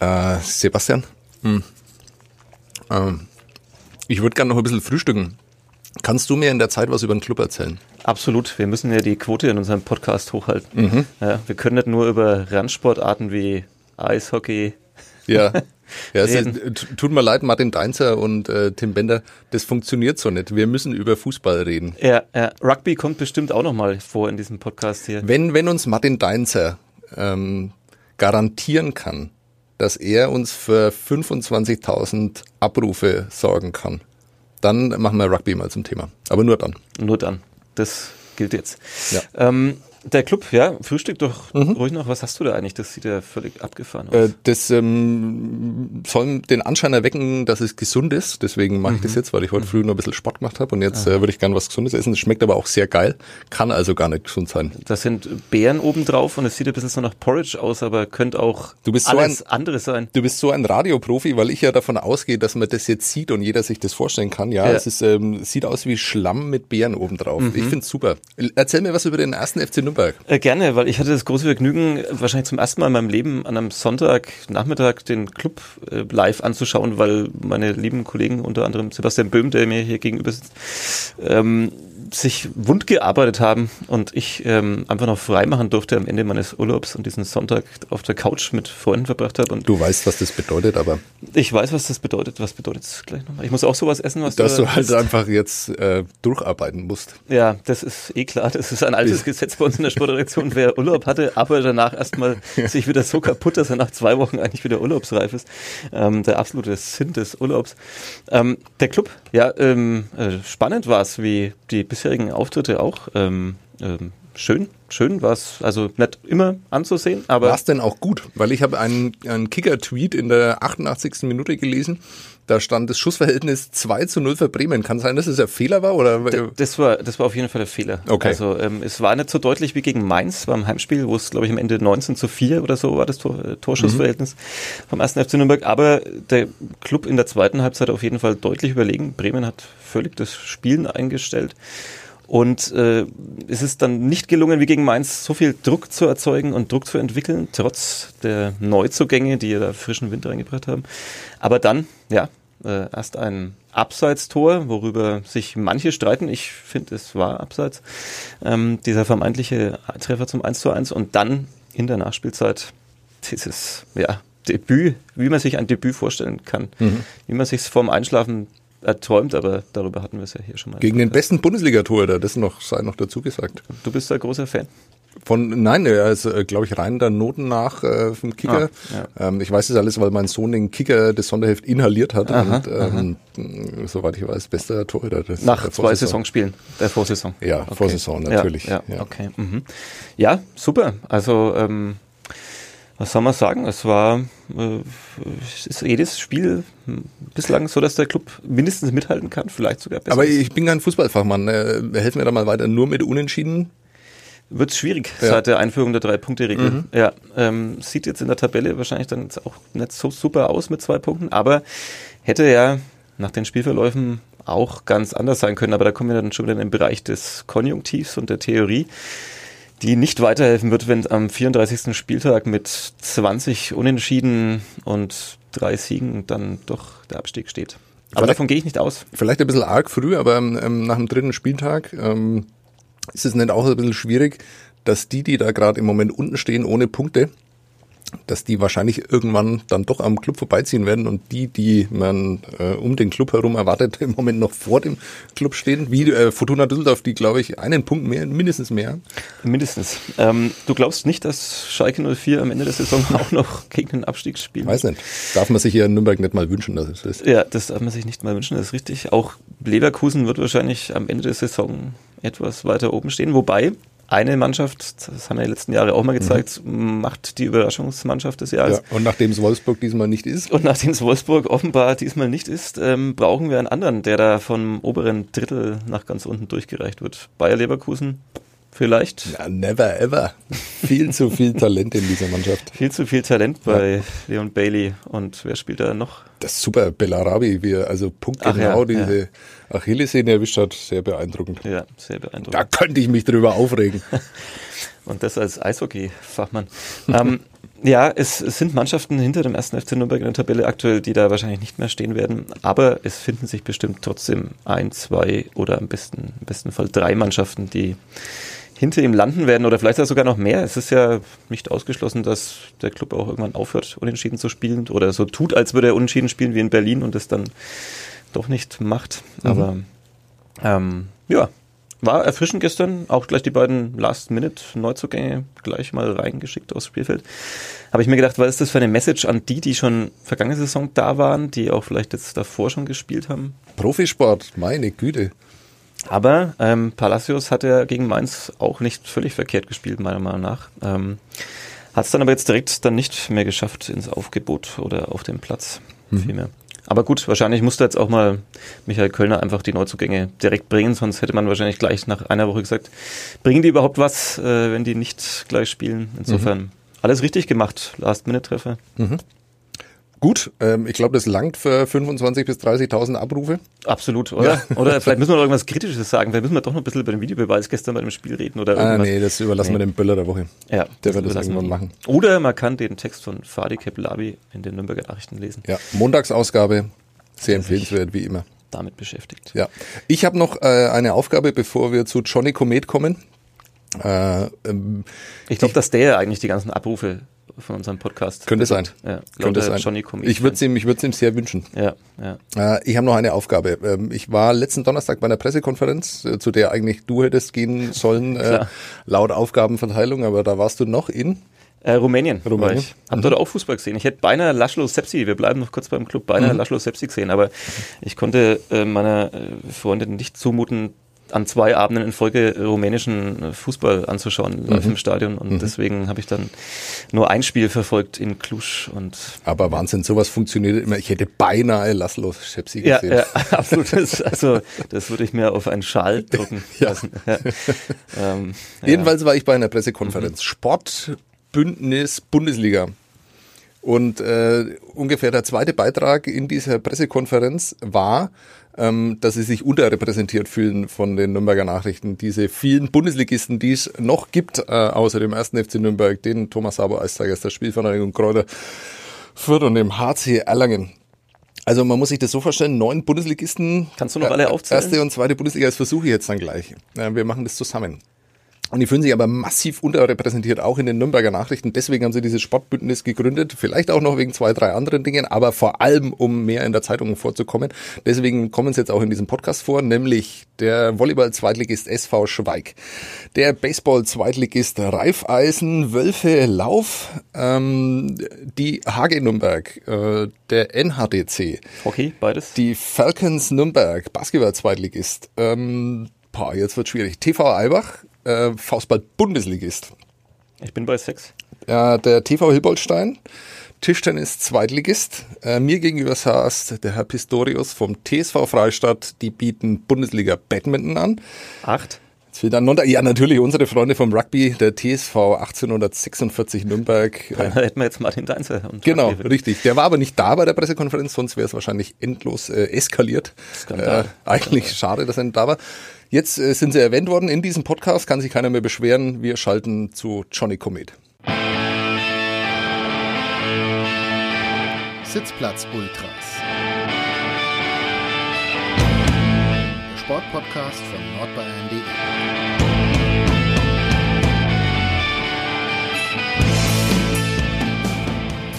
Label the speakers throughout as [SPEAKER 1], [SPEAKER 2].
[SPEAKER 1] Äh, Sebastian, hm. ähm, ich würde gerne noch ein bisschen frühstücken. Kannst du mir in der Zeit was über den Club erzählen?
[SPEAKER 2] Absolut. Wir müssen ja die Quote in unserem Podcast hochhalten. Mhm. Ja, wir können nicht nur über Randsportarten wie Eishockey.
[SPEAKER 1] Ja. Ja, es ist, tut mir leid, Martin Deinzer und äh, Tim Bender, das funktioniert so nicht. Wir müssen über Fußball reden.
[SPEAKER 2] Ja, ja. Rugby kommt bestimmt auch nochmal vor in diesem Podcast hier.
[SPEAKER 1] Wenn, wenn uns Martin Deinzer ähm, garantieren kann, dass er uns für 25.000 Abrufe sorgen kann, dann machen wir Rugby mal zum Thema. Aber nur dann.
[SPEAKER 2] Nur dann. Das gilt jetzt. Ja. Ähm, der Club, ja, Frühstück doch mhm. ruhig noch. Was hast du da eigentlich? Das sieht ja völlig abgefahren aus. Äh,
[SPEAKER 1] das ähm, soll den Anschein erwecken, dass es gesund ist. Deswegen mache mhm. ich das mhm. jetzt, weil ich heute mhm. früh noch ein bisschen Sport gemacht habe und jetzt äh, würde ich gerne was Gesundes essen. Es schmeckt aber auch sehr geil, kann also gar nicht gesund sein.
[SPEAKER 2] Da sind Beeren oben drauf und es sieht ein bisschen so nach Porridge aus, aber könnte auch
[SPEAKER 1] du bist
[SPEAKER 2] alles
[SPEAKER 1] so ein,
[SPEAKER 2] andere sein.
[SPEAKER 1] Du bist so ein Radioprofi, weil ich ja davon ausgehe, dass man das jetzt sieht und jeder sich das vorstellen kann. Ja, ja. es ist, ähm, sieht aus wie Schlamm mit Beeren oben drauf. Mhm. Ich finde es super. Erzähl mir was über den ersten FC Nürnberg.
[SPEAKER 2] Äh, gerne, weil ich hatte das große Vergnügen, wahrscheinlich zum ersten Mal in meinem Leben an einem Sonntagnachmittag den Club äh, live anzuschauen, weil meine lieben Kollegen, unter anderem Sebastian Böhm, der mir hier gegenüber sitzt, ähm, sich wund gearbeitet haben und ich ähm, einfach noch frei machen durfte am Ende meines Urlaubs und diesen Sonntag auf der Couch mit Freunden verbracht habe. Und
[SPEAKER 1] du weißt, was das bedeutet, aber.
[SPEAKER 2] Ich weiß, was das bedeutet. Was bedeutet es gleich nochmal? Ich muss auch sowas essen, was
[SPEAKER 1] Dass du, du halt einfach jetzt äh, durcharbeiten musst.
[SPEAKER 2] Ja, das ist eh klar. Das ist ein altes Gesetz bei uns in der Sportredaktion. Wer Urlaub hatte, aber danach erstmal sich wieder so kaputt, dass er nach zwei Wochen eigentlich wieder urlaubsreif ist. Ähm, der absolute Sinn des Urlaubs. Ähm, der Club, ja, ähm, äh, spannend war es, wie die bisherigen Auftritte auch. Ähm, ähm, schön, schön war es, also nicht immer anzusehen, aber.
[SPEAKER 1] War es denn auch gut? Weil ich habe einen, einen Kicker-Tweet in der 88. Minute gelesen. Da stand das Schussverhältnis 2 zu 0 für Bremen. Kann sein, dass es ein Fehler war? Oder?
[SPEAKER 2] Das war, das war auf jeden Fall ein Fehler.
[SPEAKER 1] Okay.
[SPEAKER 2] Also ähm, es war nicht so deutlich wie gegen Mainz beim Heimspiel, wo es, glaube ich, am Ende 19 zu 4 oder so war das Tor, äh, Torschussverhältnis mhm. vom ersten FC Nürnberg. Aber der Club in der zweiten Halbzeit auf jeden Fall deutlich überlegen. Bremen hat völlig das Spielen eingestellt. Und äh, es ist dann nicht gelungen, wie gegen Mainz, so viel Druck zu erzeugen und Druck zu entwickeln, trotz der Neuzugänge, die ja da frischen Wind reingebracht haben. Aber dann, ja, äh, erst ein Abseitstor, worüber sich manche streiten. Ich finde, es war Abseits. Ähm, dieser vermeintliche Treffer zum 1 zu 1 und dann in der Nachspielzeit dieses, ja, Debüt, wie man sich ein Debüt vorstellen kann. Mhm. Wie man sich vorm Einschlafen erträumt, aber darüber hatten wir es ja hier schon mal.
[SPEAKER 1] Gegen den besten Bundesliga-Torhüter, das noch, sei noch dazu gesagt.
[SPEAKER 2] Du bist ein großer Fan.
[SPEAKER 1] Von, nein, er ist, äh, glaube ich, rein der Noten nach äh, vom Kicker. Ah, ja. ähm, ich weiß das alles, weil mein Sohn den Kicker des Sonderheft inhaliert hat. Aha, und ähm, soweit ich weiß, bester Torhüter.
[SPEAKER 2] Des, nach zwei Saisonspielen, der Vorsaison.
[SPEAKER 1] Ja, okay. Vorsaison, natürlich.
[SPEAKER 2] Ja, ja, ja. okay. Mhm. Ja, super. Also ähm, was soll man sagen? Es war äh, ist jedes Spiel bislang so, dass der Club mindestens mithalten kann, vielleicht sogar
[SPEAKER 1] besser. Aber ich bin kein Fußballfachmann. Äh, helfen mir da mal weiter. Nur mit Unentschieden?
[SPEAKER 2] Wird schwierig ja. seit der Einführung der Drei-Punkte-Regel. Mhm. Ja, ähm, sieht jetzt in der Tabelle wahrscheinlich dann auch nicht so super aus mit zwei Punkten, aber hätte ja nach den Spielverläufen auch ganz anders sein können. Aber da kommen wir dann schon wieder in den Bereich des Konjunktivs und der Theorie die nicht weiterhelfen wird, wenn am 34. Spieltag mit 20 Unentschieden und drei Siegen dann doch der Abstieg steht. Aber vielleicht, davon gehe ich nicht aus.
[SPEAKER 1] Vielleicht ein bisschen arg früh, aber ähm, nach dem dritten Spieltag ähm, ist es nicht auch ein bisschen schwierig, dass die, die da gerade im Moment unten stehen, ohne Punkte, dass die wahrscheinlich irgendwann dann doch am Club vorbeiziehen werden und die, die man äh, um den Club herum erwartet, im Moment noch vor dem Club stehen, wie äh, Fortuna Düsseldorf, die glaube ich einen Punkt mehr, mindestens mehr.
[SPEAKER 2] Mindestens. Ähm, du glaubst nicht, dass Schalke 04 am Ende der Saison auch noch gegen den Abstieg spielt?
[SPEAKER 1] Weiß nicht. Darf man sich hier in Nürnberg nicht mal wünschen, dass es ist.
[SPEAKER 2] Ja, das darf man sich nicht mal wünschen, das ist richtig. Auch Leverkusen wird wahrscheinlich am Ende der Saison etwas weiter oben stehen, wobei eine Mannschaft, das haben wir die letzten Jahre auch mal gezeigt, mhm. macht die Überraschungsmannschaft des Jahres.
[SPEAKER 1] Ja, und nachdem es Wolfsburg diesmal nicht ist.
[SPEAKER 2] Und nachdem es Wolfsburg offenbar diesmal nicht ist, ähm, brauchen wir einen anderen, der da vom oberen Drittel nach ganz unten durchgereicht wird. Bayer Leverkusen vielleicht.
[SPEAKER 1] Ja, never ever. Viel zu viel Talent in dieser Mannschaft.
[SPEAKER 2] Viel zu viel Talent bei ja. Leon Bailey. Und wer spielt da noch?
[SPEAKER 1] Das ist super, Bellarabi, wie er also punktgenau ja, diese ja. Achillessehne erwischt hat, sehr beeindruckend.
[SPEAKER 2] Ja, sehr beeindruckend.
[SPEAKER 1] Da könnte ich mich drüber aufregen.
[SPEAKER 2] Und das als Eishockey-Fachmann. ähm, Ja, es, es sind Mannschaften hinter dem ersten FC Nürnberg in der Tabelle aktuell, die da wahrscheinlich nicht mehr stehen werden. Aber es finden sich bestimmt trotzdem ein, zwei oder am besten, im besten Fall drei Mannschaften, die hinter ihm landen werden oder vielleicht sogar noch mehr. Es ist ja nicht ausgeschlossen, dass der Club auch irgendwann aufhört, unentschieden zu spielen oder so tut, als würde er unentschieden spielen wie in Berlin und es dann doch nicht macht. Mhm. Aber ähm, ja, war erfrischend gestern. Auch gleich die beiden Last-Minute-Neuzugänge gleich mal reingeschickt aufs Spielfeld. Habe ich mir gedacht, was ist das für eine Message an die, die schon vergangene Saison da waren, die auch vielleicht jetzt davor schon gespielt haben?
[SPEAKER 1] Profisport, meine Güte.
[SPEAKER 2] Aber ähm, Palacios hat ja gegen Mainz auch nicht völlig verkehrt gespielt, meiner Meinung nach. Ähm, hat es dann aber jetzt direkt dann nicht mehr geschafft ins Aufgebot oder auf den Platz. Mhm. Vielmehr. Aber gut, wahrscheinlich musste jetzt auch mal Michael Kölner einfach die Neuzugänge direkt bringen, sonst hätte man wahrscheinlich gleich nach einer Woche gesagt, bringen die überhaupt was, äh, wenn die nicht gleich spielen. Insofern mhm. alles richtig gemacht, Last-Minute-Treffer. Mhm.
[SPEAKER 1] Gut, ähm, ich glaube, das langt für 25.000 bis 30.000 Abrufe.
[SPEAKER 2] Absolut, oder? Ja. Oder vielleicht müssen wir noch irgendwas Kritisches sagen. Vielleicht müssen wir doch noch ein bisschen über den Videobeweis gestern bei dem Spiel reden oder
[SPEAKER 1] ah, irgendwas. Ah, nee, das überlassen nee. wir dem Böller der Woche.
[SPEAKER 2] Ja,
[SPEAKER 1] der wird das irgendwann machen.
[SPEAKER 2] Oder man kann den Text von Fadi Keplabi in den Nürnberger Nachrichten lesen.
[SPEAKER 1] Ja, Montagsausgabe, sehr empfehlenswert, wie immer.
[SPEAKER 2] Damit beschäftigt.
[SPEAKER 1] Ja. Ich habe noch äh, eine Aufgabe, bevor wir zu Johnny Comet kommen.
[SPEAKER 2] Äh, ähm, ich glaube, dass der eigentlich die ganzen Abrufe von unserem Podcast.
[SPEAKER 1] Könnte sein.
[SPEAKER 2] Ja,
[SPEAKER 1] Könnte sein.
[SPEAKER 2] Johnny
[SPEAKER 1] ich würde es ihm, ich würde ihm sehr wünschen.
[SPEAKER 2] Ja, ja.
[SPEAKER 1] Äh, ich habe noch eine Aufgabe. Ähm, ich war letzten Donnerstag bei einer Pressekonferenz, äh, zu der eigentlich du hättest gehen sollen, äh, laut Aufgabenverteilung, aber da warst du noch in
[SPEAKER 2] äh, Rumänien. Rumänien. Ich habe mhm. dort auch Fußball gesehen. Ich hätte beinahe Laszlo Sepsi, wir bleiben noch kurz beim Club, beinahe mhm. Laszlo Sepsi gesehen, aber ich konnte äh, meiner äh, Freundin nicht zumuten, an zwei Abenden in Folge rumänischen Fußball anzuschauen, live mhm. im Stadion. Und mhm. deswegen habe ich dann nur ein Spiel verfolgt in Cluj. Und
[SPEAKER 1] Aber Wahnsinn, sowas funktioniert immer. Ich hätte beinahe Laszlo Schepsi gesehen.
[SPEAKER 2] Ja, ja absolut. Das, also das würde ich mir auf einen Schal drucken ja. lassen. Ja.
[SPEAKER 1] Ähm, Jedenfalls war ich bei einer Pressekonferenz. Mhm. Sportbündnis Bundesliga. Und äh, ungefähr der zweite Beitrag in dieser Pressekonferenz war, ähm, dass sie sich unterrepräsentiert fühlen von den Nürnberger Nachrichten. Diese vielen Bundesligisten, die es noch gibt, äh, außer dem ersten FC Nürnberg, den Thomas Sabo als der Spielvereinigung Kräuter Fürth und dem HC Erlangen. Also man muss sich das so vorstellen, neun Bundesligisten.
[SPEAKER 2] Kannst du noch alle aufzählen?
[SPEAKER 1] Erste und zweite Bundesliga, das versuche ich jetzt dann gleich. Wir machen das zusammen. Und die fühlen sich aber massiv unterrepräsentiert, auch in den Nürnberger Nachrichten. Deswegen haben sie dieses Sportbündnis gegründet. Vielleicht auch noch wegen zwei, drei anderen Dingen, aber vor allem, um mehr in der Zeitung vorzukommen. Deswegen kommen sie jetzt auch in diesem Podcast vor, nämlich der Volleyball-Zweitligist SV Schweig, der Baseball-Zweitligist Raiffeisen Wölfe Lauf, ähm, die HG Nürnberg, äh, der NHDC.
[SPEAKER 2] Okay, beides.
[SPEAKER 1] Die Falcons Nürnberg, Basketball-Zweitligist. Ähm, jetzt wird schwierig. TV Albach, äh, Faustball-Bundesligist.
[SPEAKER 2] Ich bin bei sechs.
[SPEAKER 1] Ja, der TV Hilbolstein, Tischtennis Zweitligist. Äh, mir gegenüber saß der Herr Pistorius vom TSV Freistadt. Die bieten Bundesliga Badminton an.
[SPEAKER 2] Acht.
[SPEAKER 1] Jetzt fehlt dann ja, natürlich unsere Freunde vom Rugby, der TSV 1846 Nürnberg.
[SPEAKER 2] Da hätten wir jetzt Martin Deinze.
[SPEAKER 1] Genau, richtig. Der war aber nicht da bei der Pressekonferenz, sonst wäre es wahrscheinlich endlos äh, eskaliert. Skandal. Äh, eigentlich Skandal. schade, dass er nicht da war. Jetzt äh, sind sie erwähnt worden in diesem Podcast, kann sich keiner mehr beschweren. Wir schalten zu Johnny Comet.
[SPEAKER 3] Sitzplatz Ultras. Der Sportpodcast von nordbayern.de.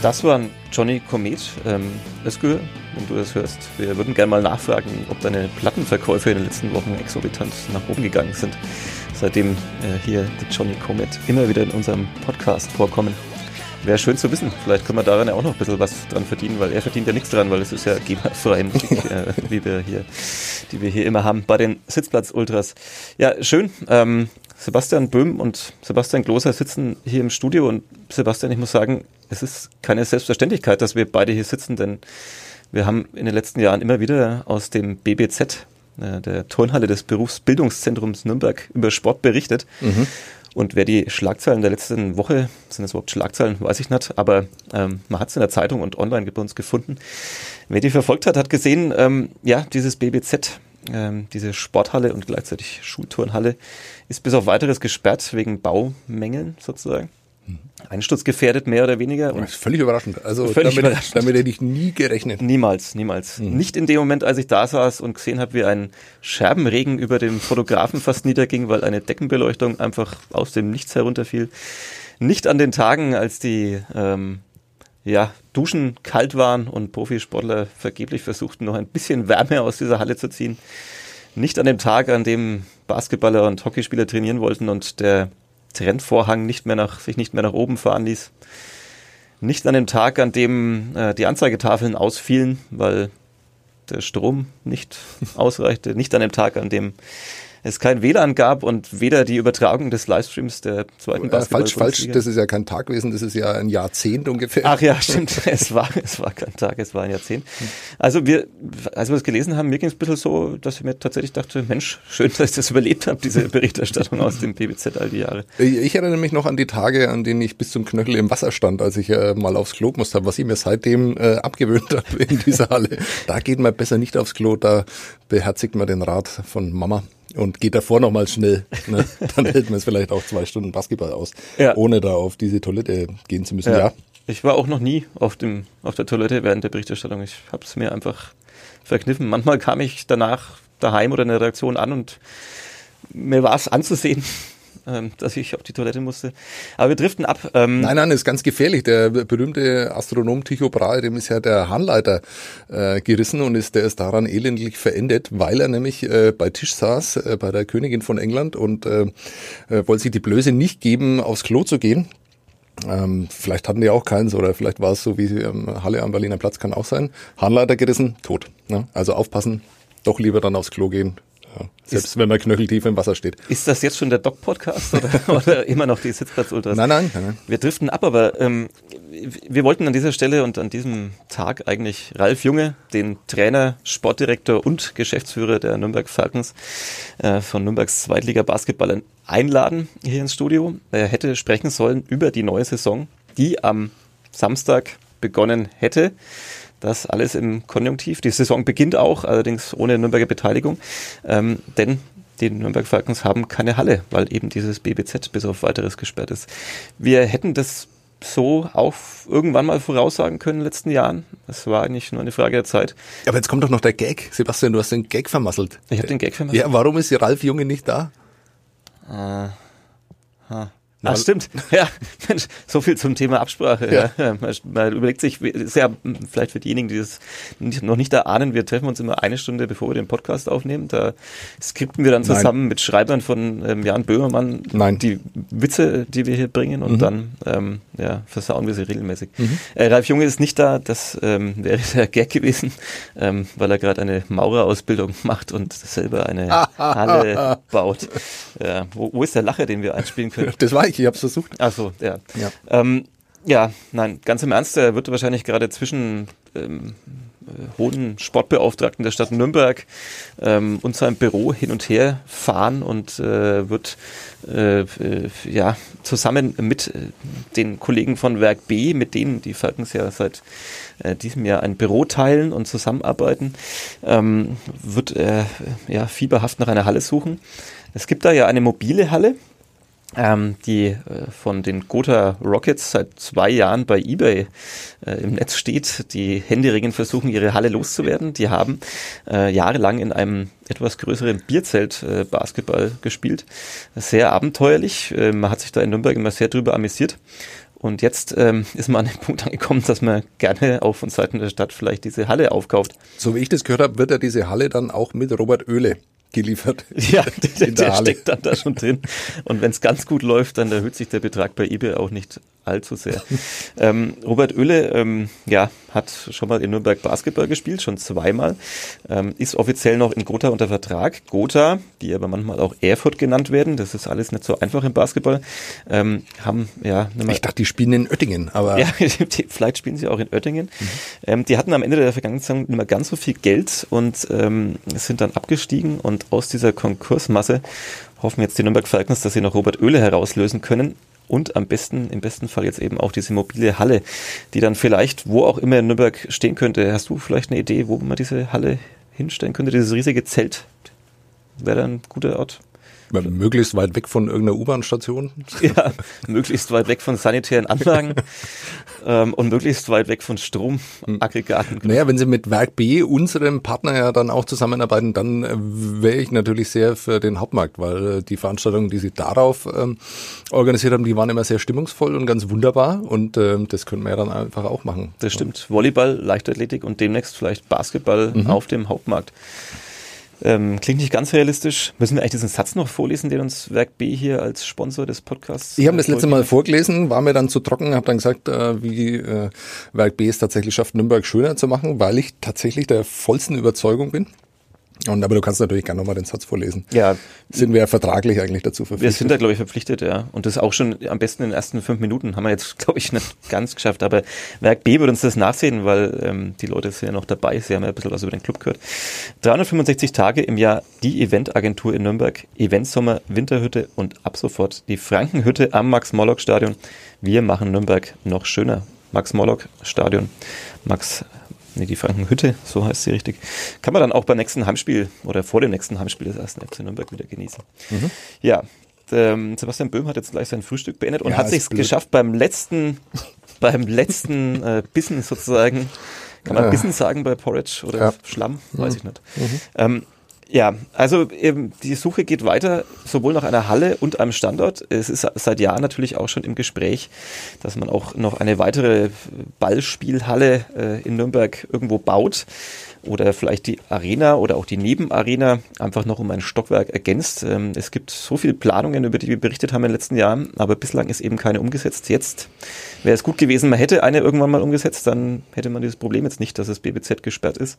[SPEAKER 2] Das war Johnny Comet. Ähm, Özgür, wenn du das hörst, wir würden gerne mal nachfragen, ob deine Plattenverkäufe in den letzten Wochen exorbitant nach oben gegangen sind, seitdem äh, hier die Johnny Comet immer wieder in unserem Podcast vorkommen. Wäre schön zu wissen. Vielleicht können wir daran ja auch noch ein bisschen was dran verdienen, weil er verdient ja nichts dran, weil es ist ja GEMA-freie Musik, äh, wie wir hier, die wir hier immer haben bei den Sitzplatz-Ultras. Ja, schön. Ähm, Sebastian Böhm und Sebastian Gloser sitzen hier im Studio und Sebastian, ich muss sagen, es ist keine Selbstverständlichkeit, dass wir beide hier sitzen, denn wir haben in den letzten Jahren immer wieder aus dem BBZ, äh, der Turnhalle des Berufsbildungszentrums Nürnberg, über Sport berichtet. Mhm. Und wer die Schlagzeilen der letzten Woche, sind das überhaupt Schlagzeilen, weiß ich nicht, aber ähm, man hat es in der Zeitung und online bei uns gefunden. Wer die verfolgt hat, hat gesehen, ähm, ja, dieses BBZ, ähm, diese Sporthalle und gleichzeitig Schulturnhalle, ist bis auf weiteres gesperrt wegen Baumängeln sozusagen. einsturzgefährdet, mehr oder weniger.
[SPEAKER 1] Das ist völlig überraschend. Also
[SPEAKER 2] Völlig
[SPEAKER 1] damit,
[SPEAKER 2] überraschend.
[SPEAKER 1] damit hätte ich nie gerechnet.
[SPEAKER 2] Niemals, niemals. Nicht in dem Moment, als ich da saß und gesehen habe, wie ein Scherbenregen über dem Fotografen fast niederging, weil eine Deckenbeleuchtung einfach aus dem Nichts herunterfiel. Nicht an den Tagen, als die ähm, ja, Duschen kalt waren und Profisportler vergeblich versuchten, noch ein bisschen Wärme aus dieser Halle zu ziehen. Nicht an dem Tag, an dem Basketballer und Hockeyspieler trainieren wollten und der Trendvorhang nicht mehr nach, sich nicht mehr nach oben fahren ließ. Nicht an dem Tag, an dem äh, die Anzeigetafeln ausfielen, weil der Strom nicht ausreichte. Nicht an dem Tag, an dem es kein WLAN gab und weder die Übertragung des Livestreams der zweiten
[SPEAKER 1] Äh, falsch, falsch. Das ist ja kein Tag gewesen, das ist ja ein Jahrzehnt ungefähr.
[SPEAKER 2] Ach ja, stimmt. Es war, es war kein Tag, es war ein Jahrzehnt. Also wir, als wir das gelesen haben, mir ging es ein bisschen so, dass ich mir tatsächlich dachte, Mensch, schön, dass ich das überlebt habe, diese Berichterstattung aus dem BBZ all die Jahre.
[SPEAKER 1] Ich erinnere mich noch an die Tage, an denen ich bis zum Knöchel im Wasser stand, als ich äh, mal aufs Klo musste, was ich mir seitdem äh, abgewöhnt habe in dieser Halle. Da geht man besser nicht aufs Klo, da beherzigt man den Rat von Mama und geht davor nochmal schnell. Ne? Dann hält man es vielleicht auch zwei Stunden Basketball aus,
[SPEAKER 2] Ja.
[SPEAKER 1] ohne da auf diese Toilette gehen zu müssen. Ja.
[SPEAKER 2] Ich war auch noch nie auf dem, auf der Toilette während der Berichterstattung. Ich habe es mir einfach verkniffen. Manchmal kam ich danach daheim oder in der Redaktion an und mir war es anzusehen, ähm, dass ich auf die Toilette musste. Aber wir driften ab. Ähm,
[SPEAKER 1] Nein, nein, ist ganz gefährlich. Der berühmte Astronom Tycho Brahe, dem ist ja der Harnleiter äh, gerissen und ist, der ist daran elendlich verendet, weil er nämlich äh, bei Tisch saß, äh, bei der Königin von England und äh, äh, wollte sich die Blöße nicht geben, aufs Klo zu gehen. Ähm, vielleicht hatten die auch keins oder vielleicht war es so wie ähm, Halle am Berliner Platz, kann auch sein. Harnleiter gerissen, tot. Ne? Also aufpassen, doch lieber dann aufs Klo gehen. Ja, selbst wenn man knöcheltief im Wasser steht.
[SPEAKER 2] Ist das jetzt schon der Doc-Podcast oder, oder immer noch die Sitzplatz-Ultras?
[SPEAKER 1] Nein, nein, nein, nein.
[SPEAKER 2] Wir driften ab, aber ähm, wir wollten an dieser Stelle und an diesem Tag eigentlich Ralf Junge, den Trainer, Sportdirektor und Geschäftsführer der Nürnberg Falcons äh, von Nürnbergs Zweitliga-Basketballern einladen hier ins Studio. Er hätte sprechen sollen über die neue Saison, die am Samstag begonnen hätte. Das alles im Konjunktiv. Die Saison beginnt auch, allerdings ohne Nürnberger Beteiligung, ähm, denn die Nürnberg Falcons haben keine Halle, weil eben dieses BBZ bis auf weiteres gesperrt ist. Wir hätten das so auch irgendwann mal voraussagen können in den letzten Jahren. Das war eigentlich nur eine Frage der Zeit.
[SPEAKER 1] Aber jetzt kommt doch noch der Gag. Sebastian, du hast den Gag vermasselt.
[SPEAKER 2] Ich habe den Gag vermasselt.
[SPEAKER 1] Ja, warum ist Ralf Junge nicht da?
[SPEAKER 2] Ah, stimmt. Ja, Mensch, so viel zum Thema Absprache. Ja.
[SPEAKER 1] Ja.
[SPEAKER 2] Man, man überlegt sich, ist ja hm, vielleicht für diejenigen, die das noch nicht erahnen, wir treffen uns immer eine Stunde, bevor wir den Podcast aufnehmen. Da skripten wir dann
[SPEAKER 1] Nein.
[SPEAKER 2] zusammen mit Schreibern von ähm, Jan Böhmermann
[SPEAKER 1] Nein.
[SPEAKER 2] die Witze, die wir hier bringen und
[SPEAKER 1] Mhm.
[SPEAKER 2] dann ähm, ja, versauen wir sie regelmäßig. Äh, Ralf Junge ist nicht da, das ähm, wäre der Gag gewesen, ähm, weil er gerade eine Maurerausbildung macht und selber eine Halle baut. Ja, wo, wo ist der Lacher, den wir einspielen können?
[SPEAKER 1] Das war ich, ich hab's versucht.
[SPEAKER 2] Ach so, ja.
[SPEAKER 1] Ja.
[SPEAKER 2] Ähm, ja, nein, ganz im Ernst, er wird wahrscheinlich gerade zwischen ähm, äh, hohen Sportbeauftragten der Stadt Nürnberg ähm, und seinem Büro hin und her fahren und äh, wird äh, äh, ja zusammen mit äh, den Kollegen von Werk B, mit denen die Falcons ja seit äh, diesem Jahr ein Büro teilen und zusammenarbeiten, ähm, wird er ja fieberhaft nach einer Halle suchen. Es gibt da ja eine mobile Halle, ähm, die äh, von den Gotha Rockets seit zwei Jahren bei eBay äh, im Netz steht, die händeringend versuchen, ihre Halle loszuwerden. Die haben äh, jahrelang in einem etwas größeren Bierzelt äh, Basketball gespielt. Sehr abenteuerlich. Äh, man hat sich da in Nürnberg immer sehr drüber amüsiert. Und jetzt ähm, ist man an den Punkt angekommen, dass man gerne auch von Seiten der Stadt vielleicht diese Halle aufkauft.
[SPEAKER 1] So wie ich das gehört habe, wird er diese Halle dann auch mit Robert Oehle geliefert.
[SPEAKER 2] Ja, der,
[SPEAKER 1] der
[SPEAKER 2] der steckt dann da schon drin. Und wenn es ganz gut läuft, dann erhöht sich der Betrag bei eBay auch nicht allzu sehr. ähm, Robert Oehle ähm, ja, hat schon mal in Nürnberg Basketball gespielt, schon zweimal. Ähm, ist offiziell noch in Gotha unter Vertrag. Gotha, die aber manchmal auch Erfurt genannt werden, das ist alles nicht so einfach im Basketball, ähm, haben ja
[SPEAKER 1] Ich dachte, die spielen in Oettingen, aber
[SPEAKER 2] ja, die, vielleicht spielen sie auch in Oettingen. Ähm, die hatten am Ende der vergangenen Saison nicht mehr ganz so viel Geld und ähm, sind dann abgestiegen und aus dieser Konkursmasse hoffen jetzt die Nürnberg Falcons, dass sie noch Robert Oehle herauslösen können und am besten, im besten Fall jetzt eben auch diese mobile Halle, die dann vielleicht, wo auch immer in Nürnberg stehen könnte. Hast du vielleicht eine Idee, wo man diese Halle hinstellen könnte? Dieses riesige Zelt wäre dann ein guter Ort.
[SPEAKER 1] Möglichst weit weg von irgendeiner U-Bahn-Station.
[SPEAKER 2] Ja, möglichst weit weg von sanitären Anlagen ähm, und möglichst weit weg von Stromaggregaten.
[SPEAKER 1] Naja, wenn Sie mit Werk B, unserem Partner ja dann auch zusammenarbeiten, dann äh, wäre ich natürlich sehr für den Hauptmarkt, weil äh, die Veranstaltungen, die Sie darauf ähm, organisiert haben, die waren immer sehr stimmungsvoll und ganz wunderbar und ähm, das können wir ja dann einfach auch machen.
[SPEAKER 2] Das stimmt. Volleyball, Leichtathletik und demnächst vielleicht Basketball mhm. auf dem Hauptmarkt. Ähm, klingt nicht ganz realistisch. Müssen wir eigentlich diesen Satz noch vorlesen, den uns Werk B hier als Sponsor des Podcasts.
[SPEAKER 1] Ich habe das letzte Mal vorgelesen, war mir dann zu trocken, habe dann gesagt, äh, wie äh, Werk B es tatsächlich schafft, Nürnberg schöner zu machen, weil ich tatsächlich der vollsten Überzeugung bin. Und, aber du kannst natürlich gerne nochmal den Satz vorlesen.
[SPEAKER 2] Ja.
[SPEAKER 1] Sind wir ja vertraglich eigentlich dazu
[SPEAKER 2] verpflichtet? Wir sind da, glaube ich, verpflichtet, ja. Und das auch schon am besten in den ersten fünf Minuten. Haben wir jetzt, glaube ich, nicht ganz geschafft. Aber Werk B wird uns das nachsehen, weil ähm, die Leute sind ja noch dabei. Sie haben ja ein bisschen was über den Club gehört. 365 Tage im Jahr die Eventagentur in Nürnberg. Eventsommer, Winterhütte und ab sofort die Frankenhütte am Max-Morlock-Stadion. Wir machen Nürnberg noch schöner. Max-Morlock-Stadion. Max nee, die Frankenhütte, so heißt sie richtig, kann man dann auch beim nächsten Heimspiel oder vor dem nächsten Heimspiel des ersten FC Nürnberg wieder genießen. Mhm. Ja, ähm, Sebastian Böhm hat jetzt gleich sein Frühstück beendet und ja, hat sich geschafft beim letzten, beim letzten äh, Bissen sozusagen, kann man ja. Bissen sagen bei Porridge oder ja. Schlamm, weiß mhm. ich nicht. Mhm. Ähm, ja, also eben die Suche geht weiter, sowohl nach einer Halle und einem Standort. Es ist seit Jahren natürlich auch schon im Gespräch, dass man auch noch eine weitere Ballspielhalle äh, in Nürnberg irgendwo baut oder vielleicht die Arena oder auch die Nebenarena einfach noch um ein Stockwerk ergänzt. Ähm, es gibt so viele Planungen, über die wir berichtet haben in den letzten Jahren, aber bislang ist eben keine umgesetzt. Jetzt wäre es gut gewesen, man hätte eine irgendwann mal umgesetzt, dann hätte man dieses Problem jetzt nicht, dass das BBZ gesperrt ist.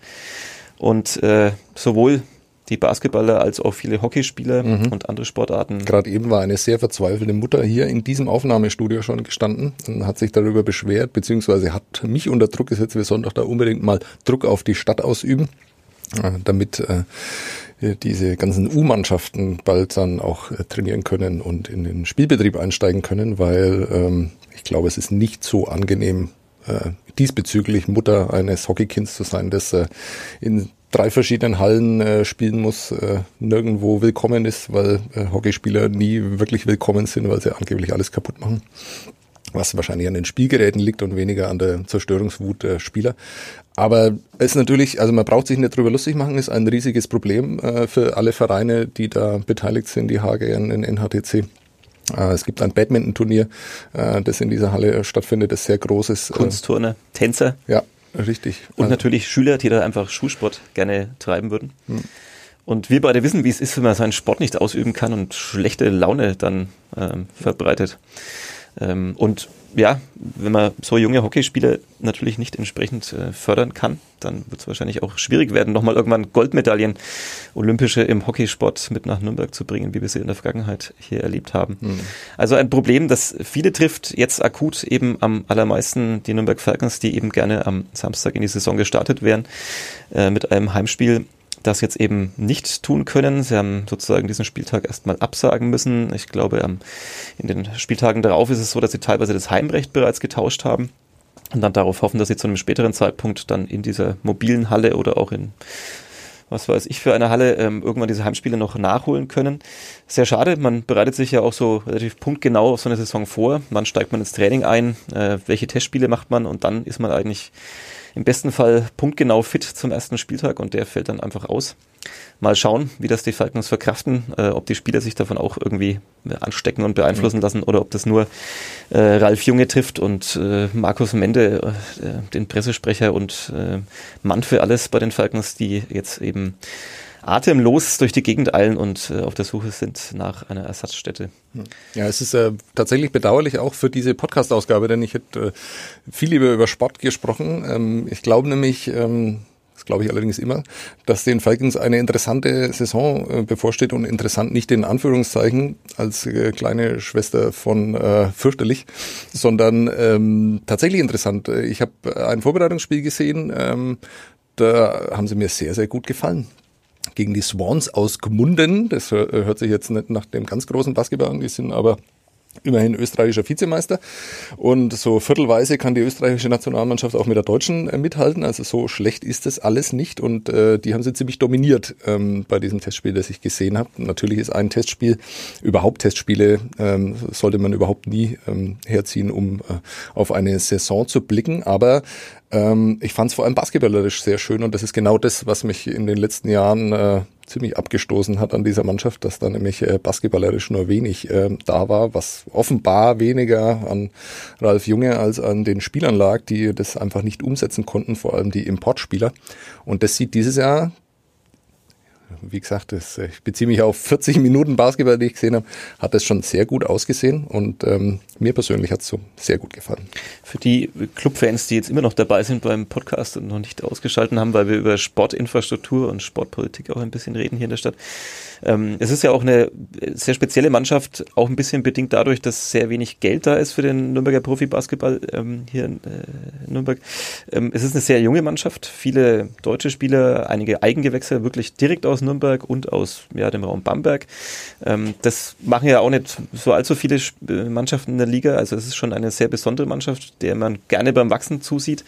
[SPEAKER 2] Und äh, sowohl die Basketballer als auch viele Hockeyspieler mhm. und andere Sportarten.
[SPEAKER 1] Gerade eben war eine sehr verzweifelte Mutter hier in diesem Aufnahmestudio schon gestanden und hat sich darüber beschwert, beziehungsweise hat mich unter Druck gesetzt, wir sollen doch da unbedingt mal Druck auf die Stadt ausüben, äh, damit äh, diese ganzen U-Mannschaften bald dann auch äh, trainieren können und in den Spielbetrieb einsteigen können, weil ähm, ich glaube, es ist nicht so angenehm, diesbezüglich Mutter eines Hockeykinds zu sein, das in drei verschiedenen Hallen äh, spielen muss, äh, nirgendwo willkommen ist, weil äh, Hockeyspieler nie wirklich willkommen sind, weil sie angeblich alles kaputt machen. Was wahrscheinlich an den Spielgeräten liegt und weniger an der Zerstörungswut der Spieler. Aber es ist natürlich, also man braucht sich nicht drüber lustig machen, ist ein riesiges Problem äh, für alle Vereine, die da beteiligt sind, die HGN in NHTC. Äh, es gibt ein Badminton-Turnier, äh, das in dieser Halle stattfindet, das sehr groß ist.
[SPEAKER 2] Kunstturner, Tänzer.
[SPEAKER 1] Ja, Richtig.
[SPEAKER 2] Und also. natürlich Schüler, die da einfach Schulsport gerne treiben würden. Hm. Und wir beide wissen, wie es ist, wenn man seinen Sport nicht ausüben kann und schlechte Laune dann ähm, verbreitet. Ähm, und ja, wenn man so junge Hockeyspieler natürlich nicht entsprechend äh, fördern kann, dann wird es wahrscheinlich auch schwierig werden, nochmal irgendwann Goldmedaillen olympische im Hockeysport mit nach Nürnberg zu bringen, wie wir sie in der Vergangenheit hier erlebt haben. Mhm. Also ein Problem, das viele trifft, jetzt akut eben am allermeisten die Nürnberg Falcons, die eben gerne am Samstag in die Saison gestartet wären, äh, mit einem Heimspiel das jetzt eben nicht tun können. Sie haben sozusagen diesen Spieltag erstmal absagen müssen. Ich glaube, in den Spieltagen darauf ist es so, dass sie teilweise das Heimrecht bereits getauscht haben und dann darauf hoffen, dass sie zu einem späteren Zeitpunkt dann in dieser mobilen Halle oder auch in was weiß ich für eine Halle ähm, irgendwann diese Heimspiele noch nachholen können. Sehr schade, man bereitet sich ja auch so relativ punktgenau auf so eine Saison vor. Wann steigt man ins Training ein? Äh, welche Testspiele macht man? Und dann ist man eigentlich im besten Fall punktgenau fit zum ersten Spieltag und der fällt dann einfach aus. Mal schauen, wie das die Falcons verkraften, äh, ob die Spieler sich davon auch irgendwie äh, anstecken und beeinflussen mhm. lassen oder ob das nur äh, Ralf Junge trifft und äh, Markus Mende, äh, den Pressesprecher und äh, Mann für alles bei den Falcons, die jetzt eben atemlos durch die Gegend eilen und äh, auf der Suche sind nach einer Ersatzstätte.
[SPEAKER 1] Ja, es ist äh, tatsächlich bedauerlich auch für diese Podcast-Ausgabe, denn ich hätte äh, viel lieber über Sport gesprochen. Ähm, ich glaube nämlich, ähm, das glaube ich allerdings immer, dass den Falcons eine interessante Saison äh, bevorsteht und interessant nicht in Anführungszeichen als äh, kleine Schwester von äh, fürchterlich, sondern ähm, tatsächlich interessant. Ich habe ein Vorbereitungsspiel gesehen, ähm, da haben sie mir sehr, sehr gut gefallen gegen die Swans aus Gmunden. Das hört sich jetzt nicht nach dem ganz großen Basketball an, die sind aber immerhin österreichischer Vizemeister. Und so viertelweise kann die österreichische Nationalmannschaft auch mit der deutschen äh, mithalten. Also so schlecht ist das alles nicht. Und äh, die haben sie ziemlich dominiert ähm, bei diesem Testspiel, das ich gesehen habe. Natürlich ist ein Testspiel, überhaupt Testspiele ähm, sollte man überhaupt nie ähm, herziehen, um äh, auf eine Saison zu blicken. Aber ähm, ich fand es vor allem basketballerisch sehr schön und das ist genau das, was mich in den letzten Jahren äh, ziemlich abgestoßen hat an dieser Mannschaft, dass da nämlich äh, basketballerisch nur wenig äh, da war, was offenbar weniger an Ralf Junge als an den Spielern lag, die das einfach nicht umsetzen konnten, vor allem die Importspieler. Und das sieht dieses Jahr wie gesagt, das, ich beziehe mich auf 40 Minuten Basketball, die ich gesehen habe, hat das schon sehr gut ausgesehen und ähm, mir persönlich hat es so sehr gut gefallen.
[SPEAKER 2] Für die Clubfans, die jetzt immer noch dabei sind beim Podcast und noch nicht ausgeschalten haben, weil wir über Sportinfrastruktur und Sportpolitik auch ein bisschen reden hier in der Stadt, ähm, es ist ja auch eine sehr spezielle Mannschaft, auch ein bisschen bedingt dadurch, dass sehr wenig Geld da ist für den Nürnberger Profibasketball ähm, hier in äh, Nürnberg. Ähm, es ist eine sehr junge Mannschaft, viele deutsche Spieler, einige Eigengewächse wirklich direkt aus Nürnberg und aus ja, dem Raum Bamberg. Ähm, das machen ja auch nicht so allzu viele äh, Mannschaften in der Liga, also es ist schon eine sehr besondere Mannschaft, der man gerne beim Wachsen zusieht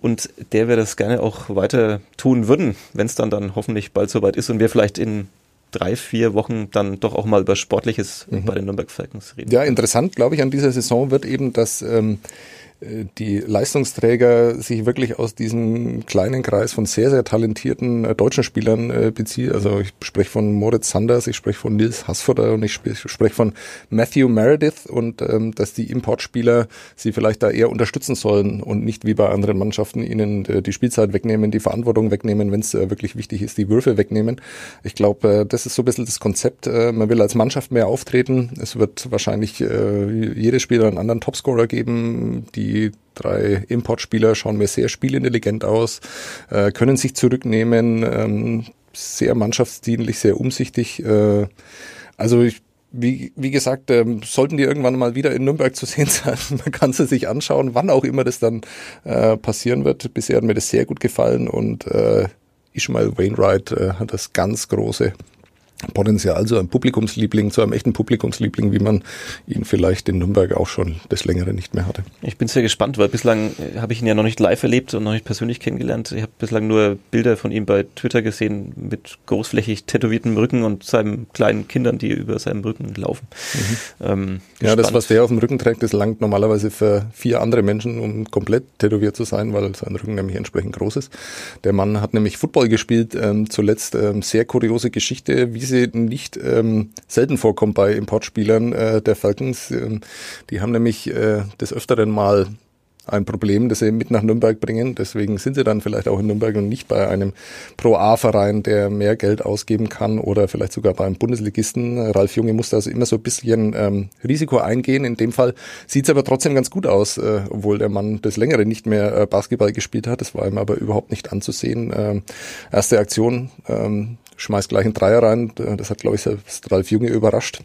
[SPEAKER 2] und der wir das gerne auch weiter tun würden, wenn es dann dann hoffentlich bald soweit ist und wir vielleicht in drei, vier Wochen dann doch auch mal über Sportliches mhm. bei den Nürnberg Falcons reden.
[SPEAKER 1] Ja, interessant, glaube ich, an dieser Saison wird eben, dass ähm, die Leistungsträger sich wirklich aus diesem kleinen Kreis von sehr, sehr talentierten äh, deutschen Spielern äh, beziehen. Also ich spreche von Moritz Sanders, ich spreche von Nils Hassfurter und ich spreche von Matthew Meredith und ähm, dass die Importspieler sie vielleicht da eher unterstützen sollen und nicht wie bei anderen Mannschaften ihnen äh, die Spielzeit wegnehmen, die Verantwortung wegnehmen, wenn es äh, wirklich wichtig ist, die Würfe wegnehmen. Ich glaube, das ist so ein bisschen das Konzept. Man will als Mannschaft mehr auftreten. Es wird wahrscheinlich äh, jedes Spieler einen anderen Topscorer geben, die die drei Importspieler schauen mir sehr spielintelligent aus, äh, können sich zurücknehmen, ähm, sehr mannschaftsdienlich, sehr umsichtig. Äh, also ich wie, wie gesagt, ähm, sollten die irgendwann mal wieder in Nürnberg zu sehen sein, man kann sie sich anschauen, wann auch immer das dann äh, passieren wird. Bisher hat mir das sehr gut gefallen und äh, Ishmael Wainwright äh, hat das ganz große Potenzial zu einem Publikumsliebling, zu einem echten Publikumsliebling, wie man ihn vielleicht in Nürnberg auch schon das längere nicht mehr hatte.
[SPEAKER 2] Ich bin sehr gespannt, weil bislang äh, habe ich ihn ja noch nicht live erlebt und noch nicht persönlich kennengelernt. Ich habe bislang nur Bilder von ihm bei Twitter gesehen mit großflächig tätowiertem Rücken und seinen kleinen Kindern, die über seinem Rücken laufen.
[SPEAKER 1] Mhm. Ähm, ja, das, was der auf dem Rücken trägt, das langt normalerweise für vier andere Menschen, um komplett tätowiert zu sein, weil sein Rücken nämlich entsprechend groß ist. Der Mann hat nämlich Football gespielt, ähm, zuletzt ähm, sehr kuriose Geschichte, wie sie nicht ähm, selten vorkommt bei Importspielern äh, der Falcons. Ähm, die haben nämlich äh, des Öfteren mal ein Problem, das sie mit nach Nürnberg bringen. Deswegen sind sie dann vielleicht auch in Nürnberg und nicht bei einem Pro-A-Verein, der mehr Geld ausgeben kann oder vielleicht sogar beim Bundesligisten. Ralf Junge musste also immer so ein bisschen ähm, Risiko eingehen. In dem Fall sieht es aber trotzdem ganz gut aus, äh, obwohl der Mann das längere nicht mehr äh, Basketball gespielt hat. Das war ihm aber überhaupt nicht anzusehen. Ähm, erste Aktion, ähm, schmeißt gleich einen Dreier rein. Das hat, glaube ich, selbst Ralf Junge überrascht.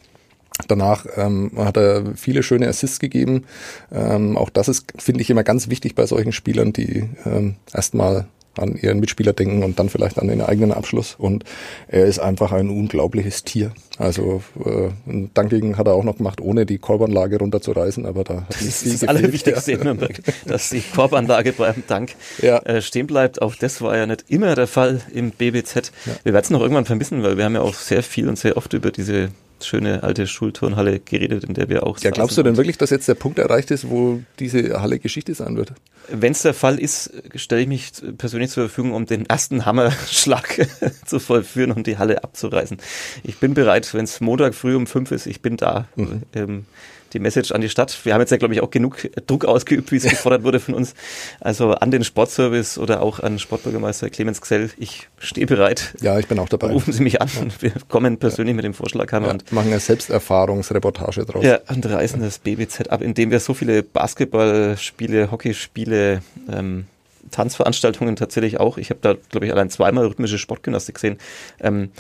[SPEAKER 1] Danach ähm, hat er viele schöne Assists gegeben. Ähm, auch das ist, finde ich, immer ganz wichtig bei solchen Spielern, die ähm, erstmal an ihren Mitspieler denken und dann vielleicht an den eigenen Abschluss. Und er ist einfach ein unglaubliches Tier. Also äh, ein Danking hat er auch noch gemacht, ohne die Korbanlage runterzureißen, aber da
[SPEAKER 2] Das ist das Allerwichtigste in Nürnberg, dass die Korbanlage beim Dank ja. äh, stehen bleibt. Auch das war ja nicht immer der Fall im BBZ. Ja. Wir werden es noch irgendwann vermissen, weil wir haben ja auch sehr viel und sehr oft über diese schöne alte Schulturnhalle geredet, in der wir auch.
[SPEAKER 1] Ja, glaubst du denn wirklich, dass jetzt der Punkt erreicht ist, wo diese Halle Geschichte sein wird?
[SPEAKER 2] Wenn es der Fall ist, stelle ich mich persönlich zur Verfügung, um den ersten Hammerschlag zu vollführen und die Halle abzureißen. Ich bin bereit, wenn es Montag früh um fünf ist, ich bin da. Mhm. Ähm, die Message an die Stadt. Wir haben jetzt ja, glaube ich, auch genug Druck ausgeübt, wie es gefordert wurde von uns. Also an den Sportservice oder auch an Sportbürgermeister Clemens Gsell. Ich stehe bereit.
[SPEAKER 1] Ja, ich bin auch dabei.
[SPEAKER 2] Rufen Sie mich an und wir kommen persönlich ja. mit dem Vorschlag.
[SPEAKER 1] Ja,
[SPEAKER 2] und
[SPEAKER 1] machen eine Selbsterfahrungsreportage draus.
[SPEAKER 2] Ja, und reißen das BBZ ab, indem wir so viele Basketballspiele, Hockeyspiele, ähm, Tanzveranstaltungen tatsächlich auch. Ich habe da, glaube ich, allein zweimal rhythmische Sportgymnastik gesehen. Ähm,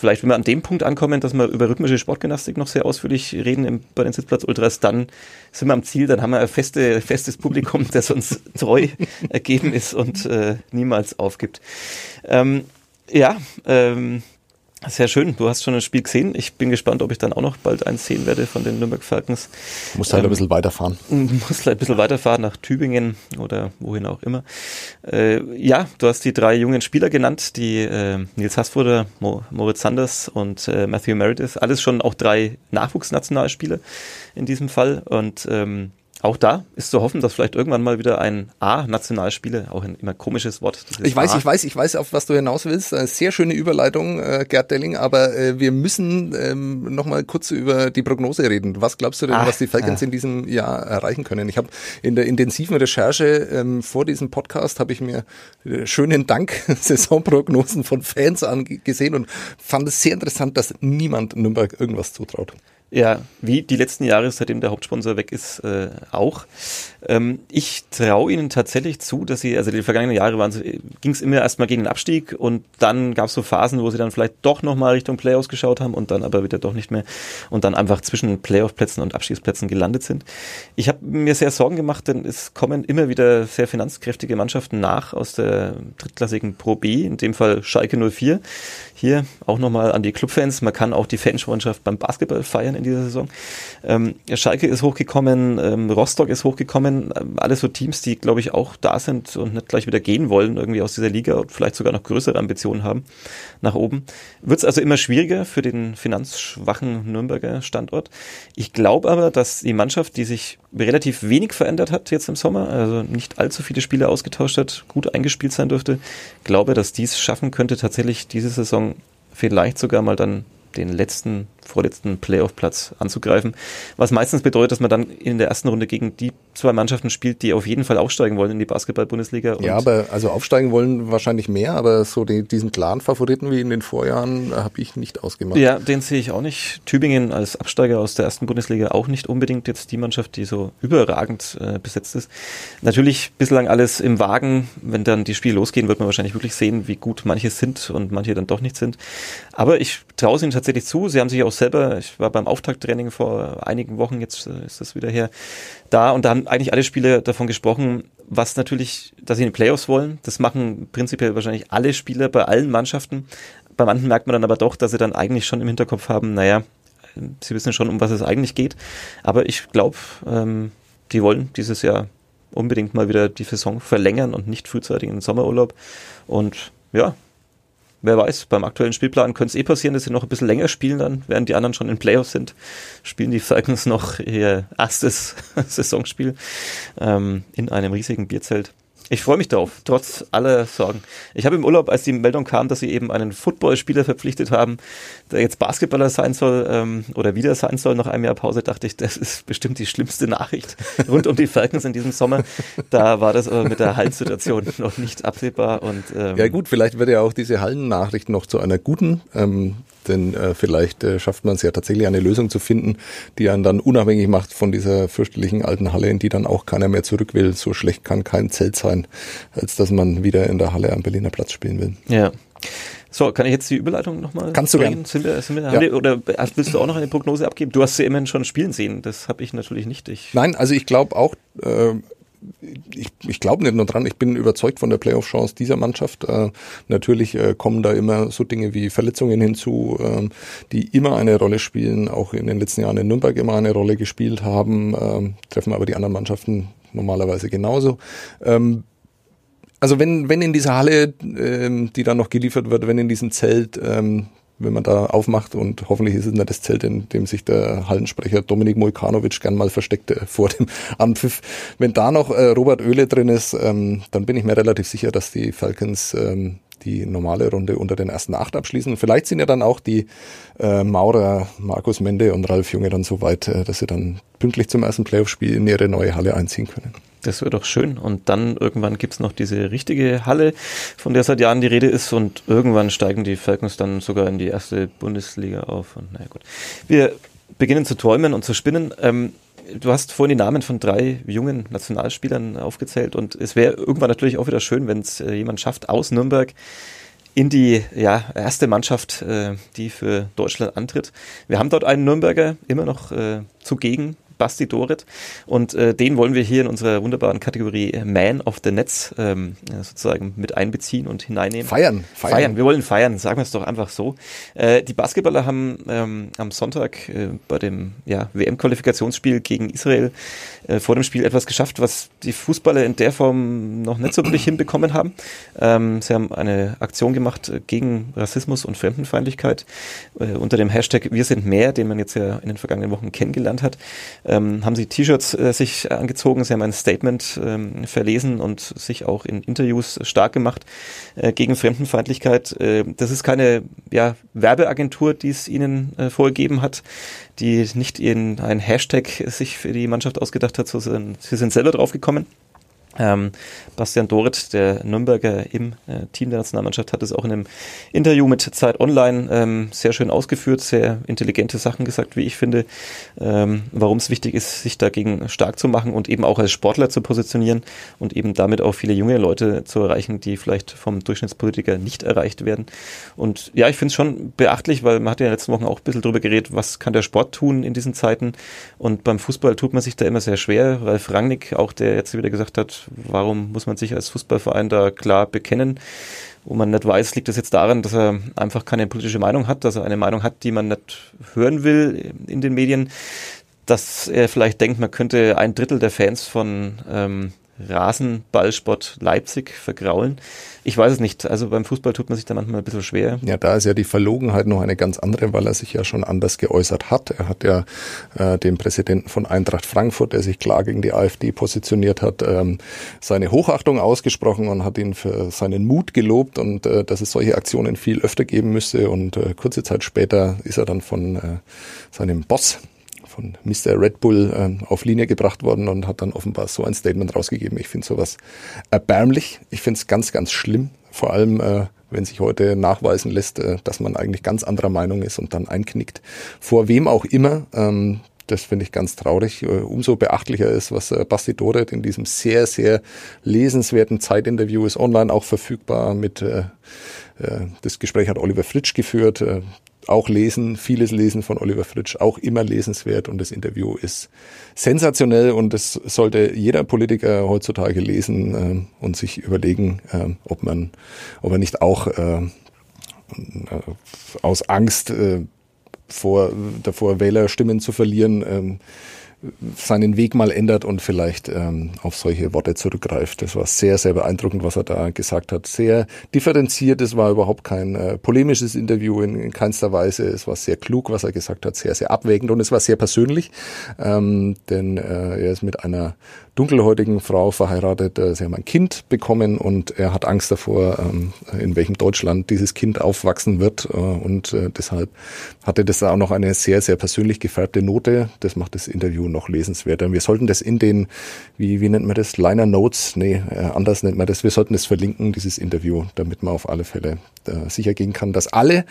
[SPEAKER 2] vielleicht, wenn wir an dem Punkt ankommen, dass wir über rhythmische Sportgymnastik noch sehr ausführlich reden im, bei den Sitzplatz Ultras, dann sind wir am Ziel, dann haben wir ein feste, festes Publikum, das uns treu ergeben ist und äh, niemals aufgibt. Ähm, ja, ähm, Sehr schön. Du hast schon ein Spiel gesehen. Ich bin gespannt, ob ich dann auch noch bald eins sehen werde von den Nürnberg Falcons.
[SPEAKER 1] Muss halt ähm, ein bisschen weiterfahren.
[SPEAKER 2] Muss halt ein bisschen weiterfahren nach Tübingen oder wohin auch immer. Äh, ja, du hast die drei jungen Spieler genannt, die äh, Nils Hassfurter, Mo Moritz Sanders und äh, Matthew Meredith. Alles schon auch drei Nachwuchsnationalspieler in diesem Fall. Und ähm, auch da ist zu hoffen, dass vielleicht irgendwann mal wieder ein A-Nationalspieler, auch ein immer komisches Wort.
[SPEAKER 1] Ich weiß, A. ich weiß, ich weiß, auf was du hinaus willst. Eine sehr schöne Überleitung, äh, Gerd Delling, aber äh, wir müssen ähm, nochmal kurz über die Prognose reden. Was glaubst du denn, Ach, was die Falcons äh. in diesem Jahr erreichen können? Ich habe in der intensiven Recherche ähm, vor diesem Podcast habe ich mir äh, schönen Dank Saisonprognosen von Fans angesehen und fand es sehr interessant, dass niemand Nürnberg irgendwas zutraut.
[SPEAKER 2] Ja, wie die letzten Jahre, seitdem der Hauptsponsor weg ist, äh, auch. Ähm, ich traue ihnen tatsächlich zu, dass sie, also die vergangenen Jahre ging es immer erstmal gegen den Abstieg und dann gab es so Phasen, wo sie dann vielleicht doch nochmal Richtung Playoffs geschaut haben und dann aber wieder doch nicht mehr und dann einfach zwischen Playoff-Plätzen und Abstiegsplätzen gelandet sind. Ich habe mir sehr Sorgen gemacht, denn es kommen immer wieder sehr finanzkräftige Mannschaften nach aus der drittklassigen Pro B, in dem Fall Schalke 04. Hier auch nochmal an die Clubfans, man kann auch die Fanfreundschaft beim Basketball feiern in dieser Saison. Ähm, Schalke ist hochgekommen, ähm, Rostock ist hochgekommen, ähm, alles so Teams, die, glaube ich, auch da sind und nicht gleich wieder gehen wollen, irgendwie aus dieser Liga und vielleicht sogar noch größere Ambitionen haben nach oben. Wird es also immer schwieriger für den finanzschwachen Nürnberger Standort. Ich glaube aber, dass die Mannschaft, die sich relativ wenig verändert hat jetzt im Sommer, also nicht allzu viele Spiele ausgetauscht hat, gut eingespielt sein dürfte, glaube, dass dies schaffen könnte, tatsächlich diese Saison vielleicht sogar mal dann den letzten vorletzten Playoff-Platz anzugreifen. Was meistens bedeutet, dass man dann in der ersten Runde gegen die zwei Mannschaften spielt, die auf jeden Fall aufsteigen wollen in die Basketball-Bundesliga.
[SPEAKER 1] Ja, aber also aufsteigen wollen wahrscheinlich mehr, aber so die, diesen klaren Favoriten wie in den Vorjahren habe ich nicht ausgemacht.
[SPEAKER 2] Ja, den sehe ich auch nicht. Tübingen als Absteiger aus der ersten Bundesliga auch nicht unbedingt jetzt die Mannschaft, die so überragend äh, besetzt ist. Natürlich bislang alles im Wagen. Wenn dann die Spiele losgehen, wird man wahrscheinlich wirklich sehen, wie gut manche sind und manche dann doch nicht sind. Aber ich traue es ihnen tatsächlich zu. Sie haben sich auch selber, ich war beim Auftakttraining vor einigen Wochen, jetzt äh, ist das wieder her, da und da haben eigentlich alle Spieler davon gesprochen, was natürlich, dass sie in die Playoffs wollen. Das machen prinzipiell wahrscheinlich alle Spieler bei allen Mannschaften. Bei manchen merkt man dann aber doch, dass sie dann eigentlich schon im Hinterkopf haben, naja, sie wissen schon, um was es eigentlich geht. Aber ich glaube, ähm, die wollen dieses Jahr unbedingt mal wieder die Saison verlängern und nicht frühzeitig in den Sommerurlaub. Und ja, wer weiß, beim aktuellen Spielplan könnte es eh passieren, dass sie noch ein bisschen länger spielen dann, während die anderen schon in Playoffs sind, spielen die Falcons noch ihr erstes Saisonspiel ähm, in einem riesigen Bierzelt. Ich freue mich darauf, trotz aller Sorgen. Ich habe im Urlaub, als die Meldung kam, dass sie eben einen Footballspieler verpflichtet haben, der jetzt Basketballer sein soll ähm, oder wieder sein soll nach einem Jahr Pause, dachte ich, das ist bestimmt die schlimmste Nachricht rund um die Falcons in diesem Sommer. Da war das aber mit der Hallensituation noch nicht absehbar. Und,
[SPEAKER 1] ähm, ja gut, vielleicht wird ja auch diese Hallennachricht noch zu einer guten. Ähm, denn äh, vielleicht äh, schafft man es ja tatsächlich eine Lösung zu finden, die einen dann unabhängig macht von dieser fürchterlichen alten Halle, in die dann auch keiner mehr zurück will. So schlecht kann kein Zelt sein, als dass man wieder in der Halle am Berliner Platz spielen will.
[SPEAKER 2] Ja. So, kann ich jetzt die Überleitung nochmal
[SPEAKER 1] Kannst du gerne.
[SPEAKER 2] Sind wir, sind wir ja. Halle, oder willst du auch noch eine Prognose abgeben? Du hast sie immerhin schon spielen sehen, das habe ich natürlich nicht. Ich
[SPEAKER 1] Nein, also ich glaube auch, äh, ich, ich glaube nicht nur dran, ich bin überzeugt von der Playoff-Chance dieser Mannschaft. Äh, natürlich äh, kommen da immer so Dinge wie Verletzungen hinzu, äh, die immer eine Rolle spielen, auch in den letzten Jahren in Nürnberg immer eine Rolle gespielt haben, äh, treffen aber die anderen Mannschaften normalerweise genauso. Ähm, also wenn, wenn in dieser Halle, ähm, die dann noch geliefert wird, wenn in diesem Zelt ähm, wenn man da aufmacht und hoffentlich ist es nicht das Zelt, in dem sich der Hallensprecher Dominik Mojkanovic gern mal versteckte vor dem Anpfiff. Wenn da noch äh, Robert Oehle drin ist, ähm, dann bin ich mir relativ sicher, dass die Falcons ähm, die normale Runde unter den ersten acht abschließen. Vielleicht sind ja dann auch die äh, Maurer, Markus Mende und Ralf Junge dann so weit, äh, dass sie dann pünktlich zum ersten Playoff-Spiel in ihre neue Halle einziehen können.
[SPEAKER 2] Das wäre doch schön. Und dann irgendwann gibt's noch diese richtige Halle, von der seit Jahren die Rede ist. Und irgendwann steigen die Falcons dann sogar in die erste Bundesliga auf. Und naja gut. Wir beginnen zu träumen und zu spinnen. Ähm, du hast vorhin die Namen von drei jungen Nationalspielern aufgezählt. Und es wäre irgendwann natürlich auch wieder schön, wenn es äh, jemand schafft aus Nürnberg in die ja, erste Mannschaft, äh, die für Deutschland antritt. Wir haben dort einen Nürnberger immer noch äh, zugegen, Basti Doret. Und äh, den wollen wir hier in unserer wunderbaren Kategorie Man of the Netz ähm, sozusagen mit einbeziehen und hineinnehmen.
[SPEAKER 1] Feiern,
[SPEAKER 2] feiern. Feiern, wir wollen feiern, sagen wir es doch einfach so. Äh, die Basketballer haben ähm, am Sonntag äh, bei dem ja, WM-Qualifikationsspiel gegen Israel äh, vor dem Spiel etwas geschafft, was die Fußballer in der Form noch nicht so wirklich hinbekommen haben. Ähm, sie haben eine Aktion gemacht äh, gegen Rassismus und Fremdenfeindlichkeit äh, unter dem Hashtag Wir sind mehr, den man jetzt ja in den vergangenen Wochen kennengelernt hat. Ähm, haben sie T-Shirts äh, sich angezogen, sie haben ein Statement ähm, verlesen und sich auch in Interviews stark gemacht äh, gegen Fremdenfeindlichkeit. Äh, das ist keine ja, Werbeagentur, die es ihnen vorgegeben hat, die nicht in ein Hashtag sich für die Mannschaft ausgedacht hat, sondern sie sind selber drauf gekommen. Ähm, Bastian Dorit, der Nürnberger im äh, Team der Nationalmannschaft, hat es auch in einem Interview mit Zeit Online ähm, sehr schön ausgeführt, sehr intelligente Sachen gesagt, wie ich finde, ähm, warum es wichtig ist, sich dagegen stark zu machen und eben auch als Sportler zu positionieren und eben damit auch viele junge Leute zu erreichen, die vielleicht vom Durchschnittspolitiker nicht erreicht werden. Und ja, ich finde es schon beachtlich, weil man hat ja in den letzten Wochen auch ein bisschen drüber geredet, was kann der Sport tun in diesen Zeiten. Und beim Fußball tut man sich da immer sehr schwer. Ralf Rangnick, auch der jetzt wieder gesagt hat, warum muss man sich als Fußballverein da klar bekennen? Wo man nicht weiß, liegt das jetzt daran, dass er einfach keine politische Meinung hat, dass er eine Meinung hat, die man nicht hören will in den Medien, dass er vielleicht denkt, man könnte ein Drittel der Fans von ähm, Rasenballsport Leipzig vergraulen. Ich weiß es nicht. Also beim Fußball tut man sich da manchmal ein bisschen schwer.
[SPEAKER 1] Ja, da ist ja die Verlogenheit noch eine ganz andere, weil er sich ja schon anders geäußert hat. Er hat ja äh, dem Präsidenten von Eintracht Frankfurt, der sich klar gegen die AfD positioniert hat, ähm, seine Hochachtung ausgesprochen und hat ihn für seinen Mut gelobt und äh, dass es solche Aktionen viel öfter geben müsste. Und äh, kurze Zeit später ist er dann von äh, seinem Boss von Mr. Red Bull äh, auf Linie gebracht worden und hat dann offenbar so ein Statement rausgegeben. Ich finde sowas erbärmlich. Ich finde es ganz, ganz schlimm. Vor allem, äh, wenn sich heute nachweisen lässt, äh, dass man eigentlich ganz anderer Meinung ist und dann einknickt. Vor wem auch immer. Ähm, das finde ich ganz traurig. Äh, umso beachtlicher ist, was äh, Basti Doret in diesem sehr, sehr lesenswerten Zeitinterview ist online auch verfügbar mit äh, äh das Gespräch hat Oliver Fritsch geführt auch lesen, vieles lesen von Oliver Fritsch, auch immer lesenswert und das Interview ist sensationell und das sollte jeder Politiker heutzutage lesen äh, und sich überlegen, äh, ob man, ob er nicht auch äh, äh aus Angst äh, vor, davor Wählerstimmen zu verlieren, ähm, seinen Weg mal ändert und vielleicht ähm, auf solche Worte zurückgreift. Das war sehr, sehr beeindruckend, was er da gesagt hat. Sehr differenziert. Es war überhaupt kein äh, polemisches Interview in, in keinster Weise. Es war sehr klug, was er gesagt hat, sehr, sehr abwägend und es war sehr persönlich, ähm, denn äh, er ist mit einer dunkelhäutigen Frau verheiratet. Äh, sie haben ein Kind bekommen und er hat Angst davor, ähm, in welchem Deutschland dieses Kind aufwachsen wird. Äh, und äh, deshalb hatte das auch noch eine sehr, sehr persönlich gefärbte Note. Das macht das Interview noch lesenswerter. Wir sollten das in den, wie, wie nennt man das, Liner Notes, nee, anders nennt man das, wir sollten das verlinken, dieses Interview, damit man auf alle Fälle sicher gehen kann, dass alle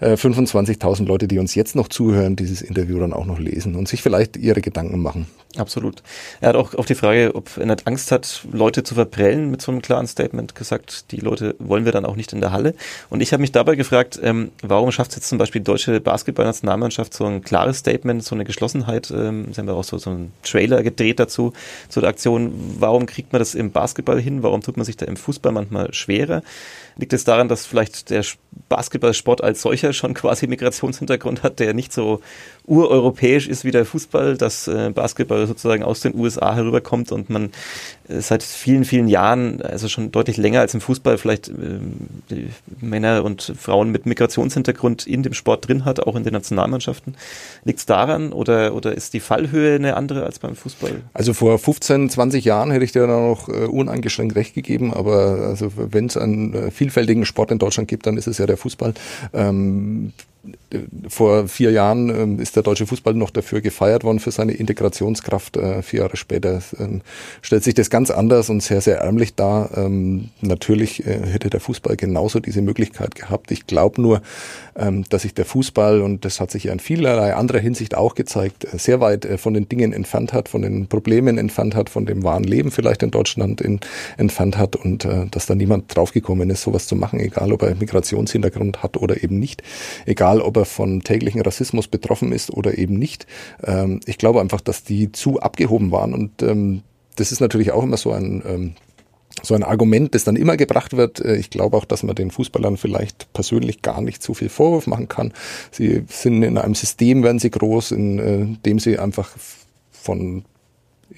[SPEAKER 1] 25.000 Leute, die uns jetzt noch zuhören, dieses Interview dann auch noch lesen und sich vielleicht ihre Gedanken machen.
[SPEAKER 2] Absolut. Er hat auch auf die Frage, ob er nicht Angst hat, Leute zu verprellen, mit so einem klaren Statement gesagt, die Leute wollen wir dann auch nicht in der Halle. Und ich habe mich dabei gefragt, ähm, warum schafft es jetzt zum Beispiel die deutsche Basketballnationalmannschaft so ein klares Statement, so eine Geschlossenheit? Ähm, sie haben ja auch so, so einen Trailer gedreht dazu, zu der Aktion. Warum kriegt man das im Basketball hin? Warum tut man sich da im Fußball manchmal schwerer? Liegt es daran, dass vielleicht der Basketballsport als solcher schon quasi Migrationshintergrund hat, der nicht so ureuropäisch ist wie der Fußball, dass äh, Basketball sozusagen aus den USA herüberkommt und man äh, seit vielen, vielen Jahren, also schon deutlich länger als im Fußball, vielleicht äh, Männer und Frauen mit Migrationshintergrund in dem Sport drin hat, auch in den Nationalmannschaften. Liegt es daran oder, oder ist die Fallhöhe eine andere als beim Fußball?
[SPEAKER 1] Also vor 15, 20 Jahren hätte ich dir da noch äh, uneingeschränkt recht gegeben, aber also wenn es einen äh, vielfältigen Sport in Deutschland gibt, dann ist es ja der Fußball. Ähm, vor vier Jahren ähm, ist der deutsche Fußball noch dafür gefeiert worden für seine Integrationskraft. Äh, vier Jahre später ähm, stellt sich das ganz anders und sehr, sehr ärmlich dar. Ähm, natürlich äh, hätte der Fußball genauso diese Möglichkeit gehabt. Ich glaube nur, dass sich der Fußball, und das hat sich ja in vielerlei anderer Hinsicht auch gezeigt, äh, sehr weit von den Dingen entfernt hat, von den Problemen entfernt hat, von dem wahren Leben vielleicht in Deutschland entfernt hat und dass da niemand draufgekommen ist, sowas zu machen, egal ob er Migrationshintergrund hat oder eben nicht. Egal egal ob er von täglichen Rassismus betroffen ist oder eben nicht. Ähm, ich glaube einfach, dass die zu abgehoben waren und ähm, das ist natürlich auch immer so ein ähm, so ein Argument, das dann immer gebracht wird. Äh, ich glaube auch, dass man den Fußballern vielleicht persönlich gar nicht so viel Vorwurf machen kann. Sie sind in einem System, werden sie groß, in äh, dem sie einfach von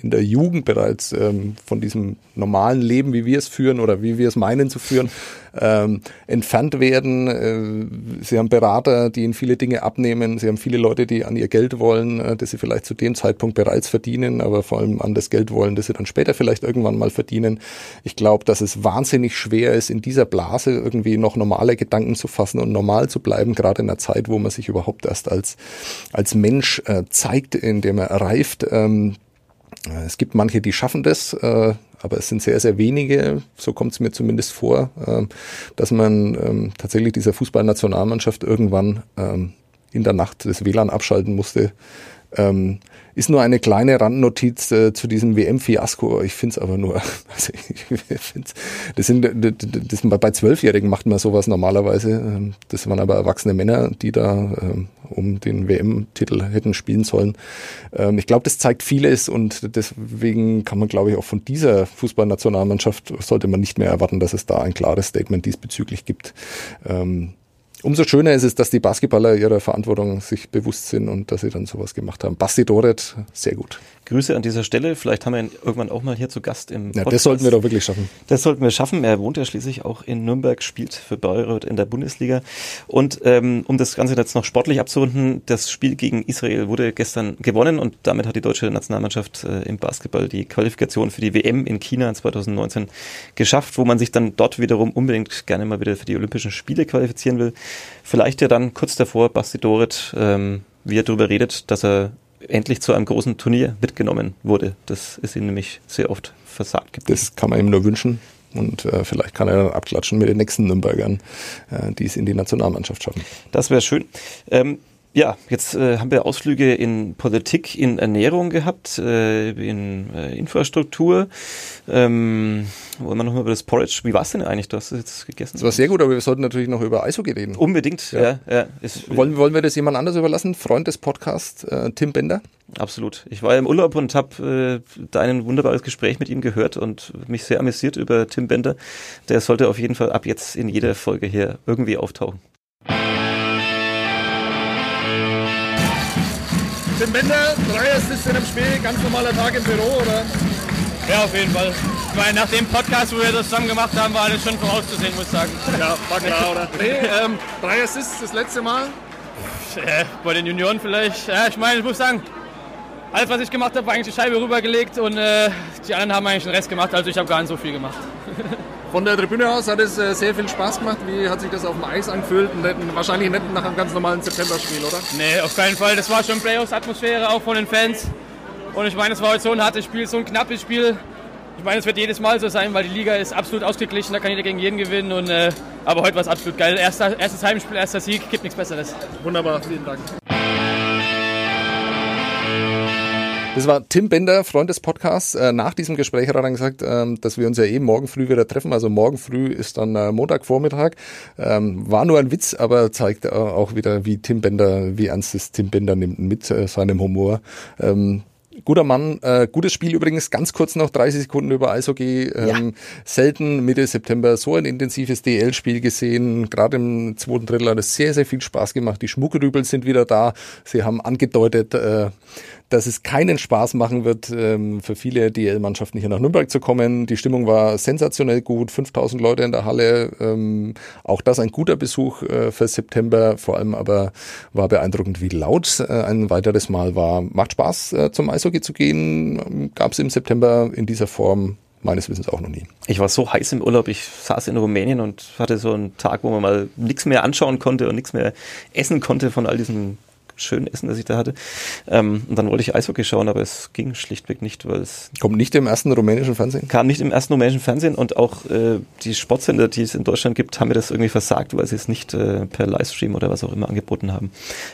[SPEAKER 1] in der Jugend bereits ähm, von diesem normalen Leben, wie wir es führen oder wie wir es meinen zu führen, ähm, entfernt werden. Äh, sie haben Berater, die ihnen viele Dinge abnehmen. Sie haben viele Leute, die an ihr Geld wollen, äh, das sie vielleicht zu dem Zeitpunkt bereits verdienen, aber vor allem an das Geld wollen, das sie dann später vielleicht irgendwann mal verdienen. Ich glaube, dass es wahnsinnig schwer ist, in dieser Blase irgendwie noch normale Gedanken zu fassen und normal zu bleiben, gerade in einer Zeit, wo man sich überhaupt erst als, als Mensch äh, zeigt, indem er reift. Ähm, äh, es gibt manche, die schaffen das, äh, aber es sind sehr, sehr wenige, so kommt es mir zumindest vor, äh, dass man ähm, tatsächlich dieser Fußballnationalmannschaft irgendwann ähm, in der Nacht das WLAN abschalten musste. Ähm, ist nur eine kleine Randnotiz äh, zu diesem WM-Fiasko. Ich finde es aber nur, also ich find's, das sind, das sind bei Zwölfjährigen macht man sowas normalerweise. Ähm, das waren aber erwachsene Männer, die da ähm, um den WM-Titel hätten spielen sollen. Ähm, ich glaube, das zeigt vieles und deswegen kann man, glaube ich, auch von dieser Fußballnationalmannschaft sollte man nicht mehr erwarten, dass es da ein klares Statement diesbezüglich gibt. Ähm, umso schöner ist es, dass die Basketballer ihrer Verantwortung sich bewusst sind und dass sie dann sowas gemacht haben. Basti Doret, sehr gut.
[SPEAKER 2] Grüße an dieser Stelle. Vielleicht haben wir ihn irgendwann auch mal hier zu Gast im
[SPEAKER 1] Podcast. Ja, das sollten wir doch wirklich schaffen.
[SPEAKER 2] Das sollten wir schaffen. Er wohnt ja schließlich auch in Nürnberg, spielt für Bayreuth in der Bundesliga. Und ähm, um das Ganze jetzt noch sportlich abzurunden, das Spiel gegen Israel wurde gestern gewonnen und damit hat die deutsche Nationalmannschaft äh, im Basketball die Qualifikation für die WM in China 2019 geschafft, wo man sich dann dort wiederum unbedingt gerne mal wieder für die Olympischen Spiele qualifizieren will. Vielleicht ja dann kurz davor Basti Dorit, ähm, wie er darüber redet, dass er endlich zu einem großen Turnier mitgenommen wurde. Das ist ihm nämlich sehr oft versagt
[SPEAKER 1] geblieben. Das kann man ihm nur wünschen. Und äh, vielleicht kann er dann abklatschen mit den nächsten Nürnbergern, äh, die es in die Nationalmannschaft schaffen.
[SPEAKER 2] Das wäre schön. Ähm, ja, jetzt äh, haben wir Ausflüge in Politik, in Ernährung gehabt, äh, in äh, Infrastruktur. Ähm, wollen wir nochmal über das Porridge, wie war es denn eigentlich? Du hast es jetzt gegessen.
[SPEAKER 1] Das war sehr gut, aber wir sollten natürlich noch über Eishockey reden.
[SPEAKER 2] Unbedingt, ja. ja, ja
[SPEAKER 1] ist, wollen, wollen wir das jemand anders überlassen? Freund des Podcasts, äh, Tim Bender?
[SPEAKER 2] Absolut. Ich war im Urlaub und habe äh, dein wunderbares Gespräch mit ihm gehört und mich sehr amüsiert über Tim Bender. Der sollte auf jeden Fall ab jetzt in jeder Folge hier irgendwie auftauchen.
[SPEAKER 4] Tim Bender, drei Assists in einem Spiel, ganz normaler Tag im Büro, oder?
[SPEAKER 5] Ja, auf jeden Fall. Ich meine, nach dem Podcast, wo wir das zusammen gemacht haben, war alles schon vorauszusehen, muss ich sagen.
[SPEAKER 4] Ja, war klar, oder? Nee, ähm, drei Assists das letzte Mal?
[SPEAKER 5] Äh, bei den Junioren vielleicht. Ja, ich meine, ich muss sagen, alles, was ich gemacht habe, war eigentlich die Scheibe rübergelegt und äh, die anderen haben eigentlich den Rest gemacht, also ich habe gar nicht so viel gemacht.
[SPEAKER 4] Von der Tribüne aus hat es äh, sehr viel Spaß gemacht. Wie hat sich das auf dem Eis angefühlt? Wahrscheinlich nicht nach einem ganz normalen September-Spiel, oder?
[SPEAKER 5] Nee, auf keinen Fall. Das war schon Playoffs-Atmosphäre auch von den Fans. Und ich meine, es war heute so ein hartes Spiel, so ein knappes Spiel. Ich meine, es wird jedes Mal so sein, weil die Liga ist absolut ausgeglichen, da kann jeder gegen jeden gewinnen. Und, äh, aber heute war es absolut geil. Erster, erstes Heimspiel, erster Sieg, gibt nichts Besseres.
[SPEAKER 4] Wunderbar, vielen Dank.
[SPEAKER 1] Das war Tim Bender, Freund des Podcasts. Äh, nach diesem Gespräch hat er dann gesagt, ähm, dass wir uns ja eben morgen früh wieder treffen. Also morgen früh ist dann äh, Montagvormittag. Ähm, war nur ein Witz, aber zeigt auch wieder, wie Tim Bender, wie ernst es Tim Bender nimmt mit äh, seinem Humor. Ähm, Guter Mann, äh, gutes Spiel übrigens, ganz kurz noch 30 Sekunden über Eishockey. Ähm, ja. Selten Mitte September so ein intensives DL-Spiel gesehen. Gerade im zweiten Drittel hat es sehr, sehr viel Spaß gemacht. Die Schmuckrübel sind wieder da. Sie haben angedeutet, äh, dass es keinen Spaß machen wird, ähm, für viele DL-Mannschaften hier nach Nürnberg zu kommen. Die Stimmung war sensationell gut, 5000 Leute in der Halle. Ähm, auch das ein guter Besuch äh, für September. Vor allem aber war beeindruckend, wie laut äh, ein weiteres Mal war. Macht Spaß, äh, zum Eishockey zu gehen. Gab es im September in dieser Form meines Wissens auch noch nie.
[SPEAKER 2] Ich war so heiß im Urlaub, ich saß in Rumänien und hatte so einen Tag, wo man mal nichts mehr anschauen konnte und nichts mehr essen konnte von all diesen schön Essen, das ich da hatte. Ähm, und dann wollte ich Eishockey schauen, aber es ging schlichtweg nicht, weil es
[SPEAKER 1] Kommt nicht im ersten rumänischen Fernsehen?
[SPEAKER 2] kam nicht im ersten rumänischen Fernsehen und auch äh, die Sportsender, die es in Deutschland gibt, haben mir das irgendwie versagt, weil sie es nicht äh, per Livestream oder was auch immer angeboten haben.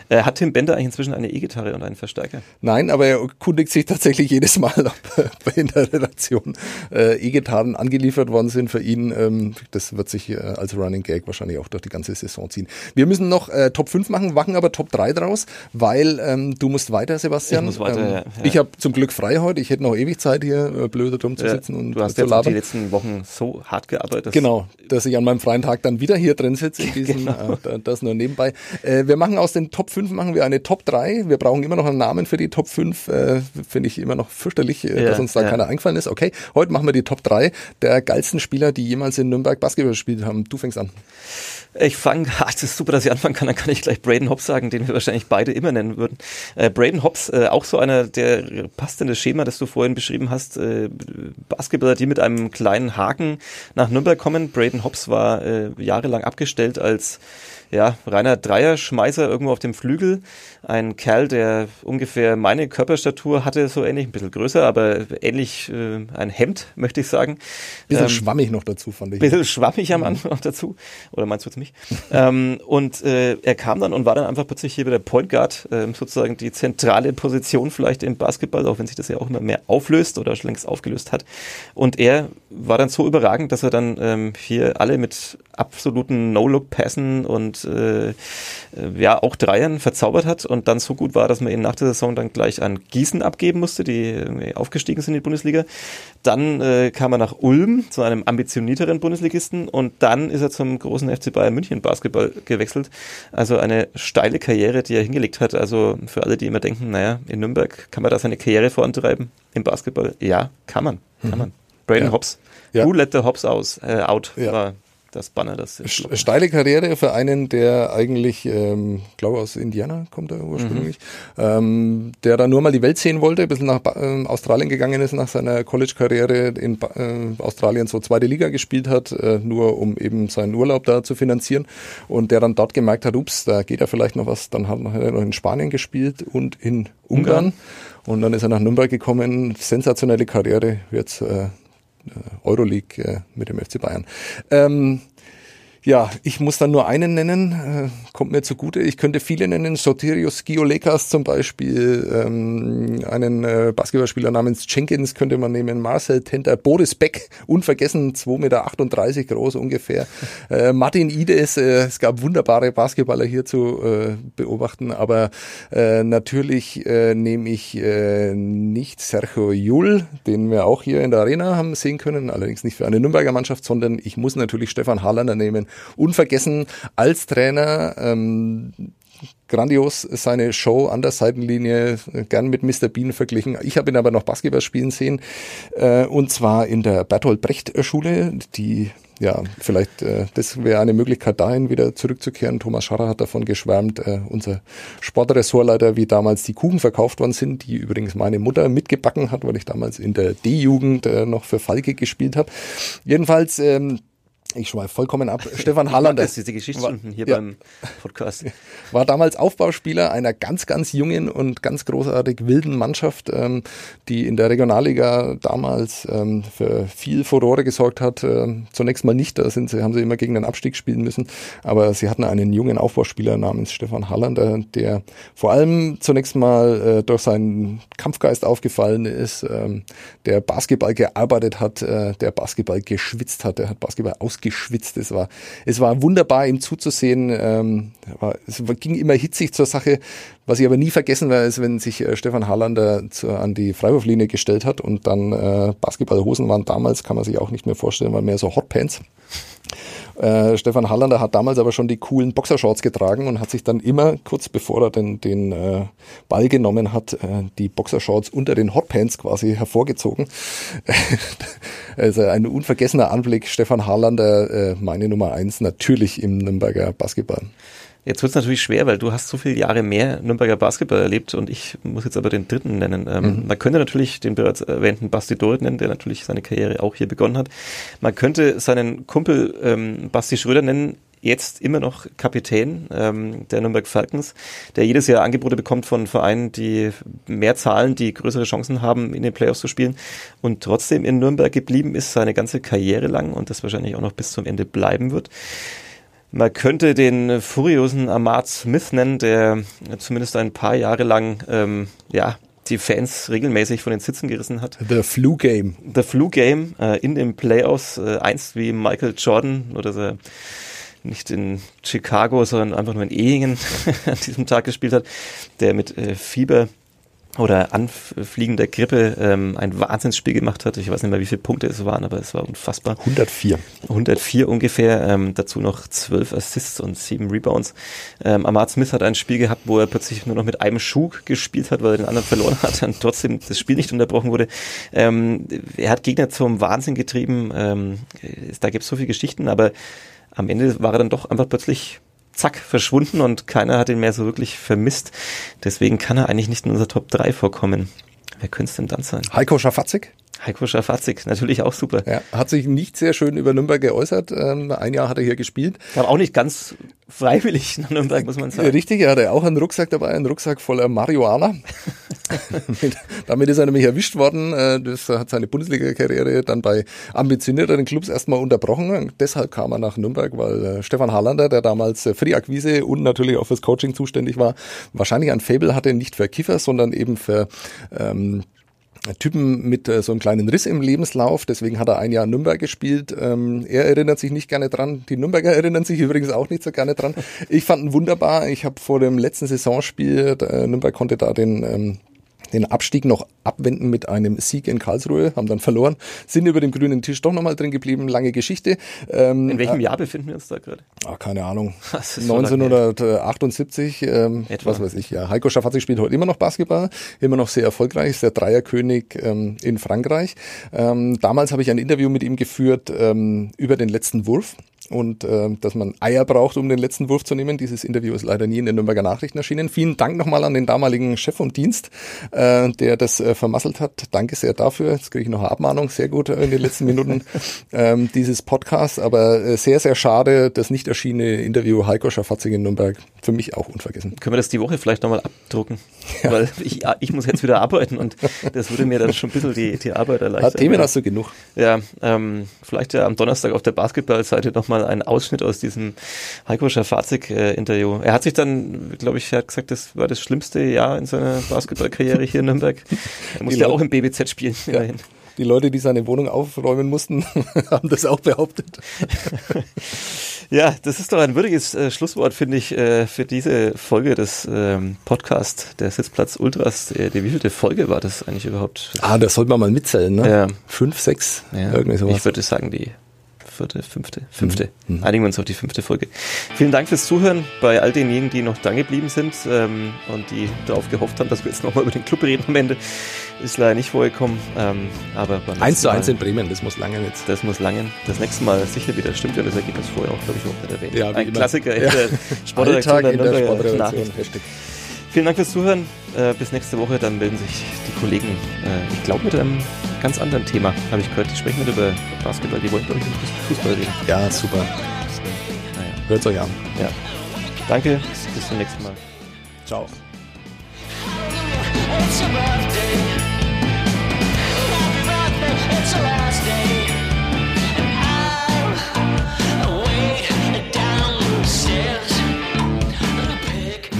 [SPEAKER 2] Äh, hat Tim Bender eigentlich inzwischen eine E-Gitarre und einen Verstärker?
[SPEAKER 1] Nein, aber er kundigt sich tatsächlich jedes Mal, ob in der Redaktion äh, E-Gitarren angeliefert worden sind für ihn. Ähm, das wird sich äh, als Running Gag wahrscheinlich auch durch die ganze Saison ziehen. Wir müssen noch äh, Top 5 machen, machen aber Top 3 draus, weil ähm, du musst weiter, Sebastian.
[SPEAKER 2] Ich muss weiter,
[SPEAKER 1] ähm,
[SPEAKER 2] ja, ja.
[SPEAKER 1] Ich habe zum Glück frei heute. Ich hätte noch ewig Zeit hier äh, blöde drum zu sitzen und
[SPEAKER 2] du hast
[SPEAKER 1] zu
[SPEAKER 2] jetzt
[SPEAKER 1] labern.
[SPEAKER 2] die letzten Wochen so hart gearbeitet. dass-
[SPEAKER 1] Genau, dass ich an meinem freien Tag dann wieder hier drin sitze, in diesem,
[SPEAKER 2] Genau.
[SPEAKER 1] äh, da- das nur nebenbei. Äh, wir machen aus den Top 5 machen wir eine Top 3. Wir brauchen immer noch einen Namen für die Top 5. Äh, Finde ich immer noch fürchterlich, äh, dass uns da keiner eingefallen ist. Okay, heute machen wir die Top 3 der geilsten Spieler, die jemals in Nürnberg Basketball gespielt haben. Du fängst an.
[SPEAKER 2] Ich fange, das ist super, dass ich anfangen kann, dann kann ich gleich Braden Hobbs sagen, den wir wahrscheinlich beide immer nennen würden. Äh, Braden Hobbs, äh, auch so einer, der passt in das Schema, das du vorhin beschrieben hast. Äh, Basketballer, die mit einem kleinen Haken nach Nürnberg kommen. Braden Hobbs war äh, jahrelang abgestellt als ja, reiner Dreierschmeißer irgendwo auf dem Flügel. Ein Kerl, der ungefähr meine Körperstatur hatte, so ähnlich, ein bisschen größer, aber ähnlich äh, ein Hemd, möchte ich sagen.
[SPEAKER 1] Bisschen
[SPEAKER 2] Ähm,
[SPEAKER 1] schwammig noch dazu, fand ich.
[SPEAKER 2] bisschen schwammig am Anfang noch dazu. Oder meinst du jetzt mich? ähm, und äh, er kam dann und war dann einfach plötzlich hier wieder Point Guard, ähm, sozusagen die zentrale Position vielleicht im Basketball, auch wenn sich das ja auch immer mehr auflöst oder schon längst aufgelöst hat. Und er war dann so überragend, dass er dann ähm, hier alle mit absoluten No-Look-Passen und äh, äh, ja auch Dreiern verzaubert hat und dann so gut war, dass man ihn nach der Saison dann gleich an Gießen abgeben musste, die irgendwie aufgestiegen sind in die Bundesliga. Dann äh, kam er nach Ulm zu einem ambitionierteren Bundesligisten und dann ist er zum großen FC Bayern München Basketball gewechselt. Also eine steile Karriere, die er hingelegt hat. Also für alle, die immer denken, naja, in Nürnberg kann man da seine Karriere vorantreiben im Basketball. Ja, kann man, kann man. Braden
[SPEAKER 1] Ja.
[SPEAKER 2] Hobbs.
[SPEAKER 1] Ja.
[SPEAKER 2] Who let the Hobbs aus, äh, out
[SPEAKER 1] Ja.
[SPEAKER 2] war das Banner, das
[SPEAKER 1] Steile Karriere für einen, der eigentlich, ähm, glaube aus Indiana kommt er ursprünglich, ähm, der dann nur mal die Welt sehen wollte, ein bisschen nach ähm, Australien gegangen ist nach seiner College-Karriere in äh, Australien so zweite Liga gespielt hat, äh, nur um eben seinen Urlaub da zu finanzieren. Und der dann dort gemerkt hat, ups, da geht ja vielleicht noch was, dann hat er noch in Spanien gespielt und in Ungarn,
[SPEAKER 2] Ungarn.
[SPEAKER 1] und dann ist er nach Nürnberg gekommen, sensationelle Karriere, jetzt äh, Euroleague äh, mit dem FC Bayern. Ähm, ja, ich muss dann nur einen nennen, äh, kommt mir zugute. Ich könnte viele nennen, Sotirios Giolekas zum Beispiel, ähm, einen äh, Basketballspieler namens Jenkins könnte man nehmen, Marcel Tenter, Boris Beck, unvergessen, 2,38 Meter groß ungefähr, äh, Martin Ides, äh, es gab wunderbare Basketballer hier zu äh, beobachten, aber äh, natürlich nehme ich nicht Sergio Jul, den wir auch hier in der Arena haben sehen können, allerdings nicht für eine Nürnberger Mannschaft, sondern ich muss natürlich Stefan Harlander nehmen, unvergessen als Trainer, ähm, grandios seine Show an der Seitenlinie, gern mit Mr. Bean verglichen. Ich habe ihn aber noch Basketball spielen sehen äh, und zwar in der Bertolt Brecht Schule, die ja, vielleicht, äh, das wäre eine Möglichkeit, dahin wieder zurückzukehren. Thomas Scharrer hat davon geschwärmt, äh, unser Sportressortleiter, wie damals die Kuchen verkauft worden sind, die übrigens meine Mutter mitgebacken hat, weil ich damals in der D-Jugend äh, noch für Falke gespielt habe. Jedenfalls, ähm, ich schweife vollkommen ab. Stefan Hallander.
[SPEAKER 2] Das ist diese Geschichtsstunden hier
[SPEAKER 1] Ja.
[SPEAKER 2] beim Podcast.
[SPEAKER 1] War damals Aufbauspieler einer ganz, ganz jungen und ganz großartig wilden Mannschaft, ähm, die in der Regionalliga damals ähm, für viel Furore gesorgt hat. Ähm, zunächst mal nicht, da sind sie, haben sie immer gegen den Abstieg spielen müssen, aber sie hatten einen jungen Aufbauspieler namens Stefan Hallander, der vor allem zunächst mal äh, durch seinen Kampfgeist aufgefallen ist, ähm, der Basketball gearbeitet hat, äh, der Basketball geschwitzt hat, der hat Basketball ausgeschwitzt. Es war, es war wunderbar, ihm zuzusehen. Ähm, es ging immer hitzig zur Sache. Was ich aber nie vergessen werde, ist, wenn sich äh, Stefan Hallander zu, an die Freiwurflinie gestellt hat und dann äh, Basketballhosen waren damals, kann man sich auch nicht mehr vorstellen, waren mehr so Hotpants. Äh, Stefan Hallander hat damals aber schon die coolen Boxershorts getragen und hat sich dann immer, kurz bevor er den, den äh, Ball genommen hat, äh, die Boxershorts unter den Hotpants quasi hervorgezogen. also ein unvergessener Anblick. Stefan Hallander, äh, meine Nummer eins, natürlich im Nürnberger Basketball.
[SPEAKER 2] Jetzt wird es natürlich schwer, weil du hast so viele Jahre mehr Nürnberger Basketball erlebt und ich muss jetzt aber den dritten nennen. Ähm, Man könnte natürlich den bereits erwähnten Basti Dorit nennen, der natürlich seine Karriere auch hier begonnen hat. Man könnte seinen Kumpel ähm, Basti Schröder nennen. jetzt immer noch Kapitän ähm, der Nürnberg Falcons, der jedes Jahr Angebote bekommt von Vereinen, die mehr zahlen, die größere Chancen haben, in den Playoffs zu spielen und trotzdem in Nürnberg geblieben ist, seine ganze Karriere lang und das wahrscheinlich auch noch bis zum Ende bleiben wird. Man könnte den furiosen Ahmad Smith nennen, der zumindest ein paar Jahre lang ähm, ja, die Fans regelmäßig von den Sitzen gerissen hat.
[SPEAKER 1] The Flu Game.
[SPEAKER 2] The Flu Game äh, in den Playoffs, äh, einst wie Michael Jordan oder so nicht in Chicago, sondern einfach nur in Ehingen an diesem Tag gespielt hat, der mit äh, Fieber oder anfliegender Grippe ähm, ein Wahnsinnsspiel gemacht hat. Ich weiß nicht mehr, wie viele Punkte es waren, aber es war unfassbar.
[SPEAKER 1] 104.
[SPEAKER 2] 104 ungefähr. Ähm, dazu noch 12 Assists und 7 Rebounds. Ähm, Ahmad Smith hat ein Spiel gehabt, wo er plötzlich nur noch mit einem Schuh gespielt hat, weil er den anderen verloren hat und trotzdem das Spiel nicht unterbrochen wurde. Ähm, er hat Gegner zum Wahnsinn getrieben. Ähm, da gibt es so viele Geschichten, aber am Ende war er dann doch einfach plötzlich zack, verschwunden und keiner hat ihn mehr so wirklich vermisst. Deswegen kann er eigentlich nicht in unser Top 3 vorkommen. Wer könnte es denn dann sein?
[SPEAKER 1] Heiko Schafatzig?
[SPEAKER 2] Heiko Schafatzig, natürlich auch super.
[SPEAKER 1] Ja, hat sich nicht sehr schön über Nürnberg geäußert. Ähm, ein Jahr hat er hier gespielt.
[SPEAKER 2] Aber auch nicht ganz freiwillig nach Nürnberg, muss man sagen.
[SPEAKER 1] Richtig, er hatte auch einen Rucksack dabei, einen Rucksack voller Marihuana. damit ist er nämlich erwischt worden. Äh, das hat seine Bundesliga-Karriere dann bei ambitionierteren Clubs erstmal unterbrochen. Deshalb kam er nach Nürnberg, weil äh, Stefan Harlander, der damals für die Akquise und natürlich auch fürs Coaching zuständig war, wahrscheinlich ein Fable hatte, nicht für Kiffer, sondern eben für ähm, Typen mit äh, so einem kleinen Riss im Lebenslauf, deswegen hat er ein Jahr in Nürnberg gespielt. Ähm, er erinnert sich nicht gerne dran. Die Nürnberger erinnern sich übrigens auch nicht so gerne dran. Ich fand ihn wunderbar. Ich habe vor dem letzten Saisonspiel, äh, Nürnberg konnte da den ähm, den Abstieg noch abwenden mit einem Sieg in Karlsruhe, haben dann verloren, sind über dem grünen Tisch doch nochmal drin geblieben, lange Geschichte.
[SPEAKER 2] Ähm, in welchem äh, Jahr befinden wir uns da gerade?
[SPEAKER 1] Ah, keine Ahnung. 1978, ähm, was weiß ich, ja. Heiko Schafatzig spielt heute immer noch Basketball, immer noch sehr erfolgreich, ist der Dreierkönig ähm, in Frankreich. Ähm, damals habe ich ein Interview mit ihm geführt ähm, über den letzten Wurf und äh, dass man Eier braucht, um den letzten Wurf zu nehmen. Dieses Interview ist leider nie in den Nürnberger Nachrichten erschienen. Vielen Dank nochmal an den damaligen Chef vom Dienst, äh, der das äh, vermasselt hat. Danke sehr dafür. Jetzt kriege ich noch eine Abmahnung. Sehr gut in den letzten Minuten ähm, dieses Podcasts. Aber äh, sehr, sehr schade, das nicht erschienene Interview Heiko Schafatzig in Nürnberg. Für mich auch unvergessen.
[SPEAKER 2] Können wir das die Woche vielleicht nochmal abdrucken? Ja. Weil ich, ich muss jetzt wieder arbeiten und das würde mir dann schon ein bisschen die, die Arbeit erleichtern.
[SPEAKER 1] Themen hast du genug.
[SPEAKER 2] Ja, ähm, vielleicht ja am Donnerstag auf der Basketballseite nochmal mal einen Ausschnitt aus diesem Heiko Schafazik-Interview. er hat sich dann, glaube ich, er hat gesagt, das war das schlimmste Jahr in seiner Basketballkarriere hier in Nürnberg. Er musste ja auch im BBZ spielen.
[SPEAKER 1] Ja. Die Leute, die seine Wohnung aufräumen mussten, haben das auch behauptet.
[SPEAKER 2] Ja, das ist doch ein würdiges äh, Schlusswort, finde ich, äh, für diese Folge des ähm, Podcasts der Sitzplatz Ultras. Äh, die wievielte Folge war das eigentlich überhaupt?
[SPEAKER 1] Ah, das sollte man mal mitzählen, ne? Ja. Fünf, sechs,
[SPEAKER 2] ja. irgendwie sowas. Ich würde sagen, die vierte, fünfte, fünfte. Mhm. mhm. Einigen wir uns auf die fünfte Folge. Vielen Dank fürs Zuhören bei all denjenigen, die noch dran geblieben sind ähm, und die darauf gehofft haben, dass wir jetzt nochmal über den Club reden am Ende. Ist leider nicht vorgekommen. Ähm, aber
[SPEAKER 1] eins zu eins in Bremen, das muss langen jetzt.
[SPEAKER 2] Das muss langen. Das nächste Mal sicher wieder. Stimmt ja das Ergebnis vorher auch, glaube ich, auch nicht erwähnt. Ja, Ein Klassiker in der Sportredaktion.
[SPEAKER 1] in der Sportredaktion.
[SPEAKER 2] Vielen Dank fürs Zuhören. Äh, bis nächste Woche. Dann melden sich die Kollegen, äh, ich glaube, mit einem ganz anderen Thema. Habe ich gehört. Die sprechen mit über Basketball. Die wollen, glaube ich, mit Fußball reden.
[SPEAKER 1] Ja, super. Naja. Hört euch an.
[SPEAKER 2] Ja. Danke. Bis zum nächsten Mal.
[SPEAKER 1] Ciao.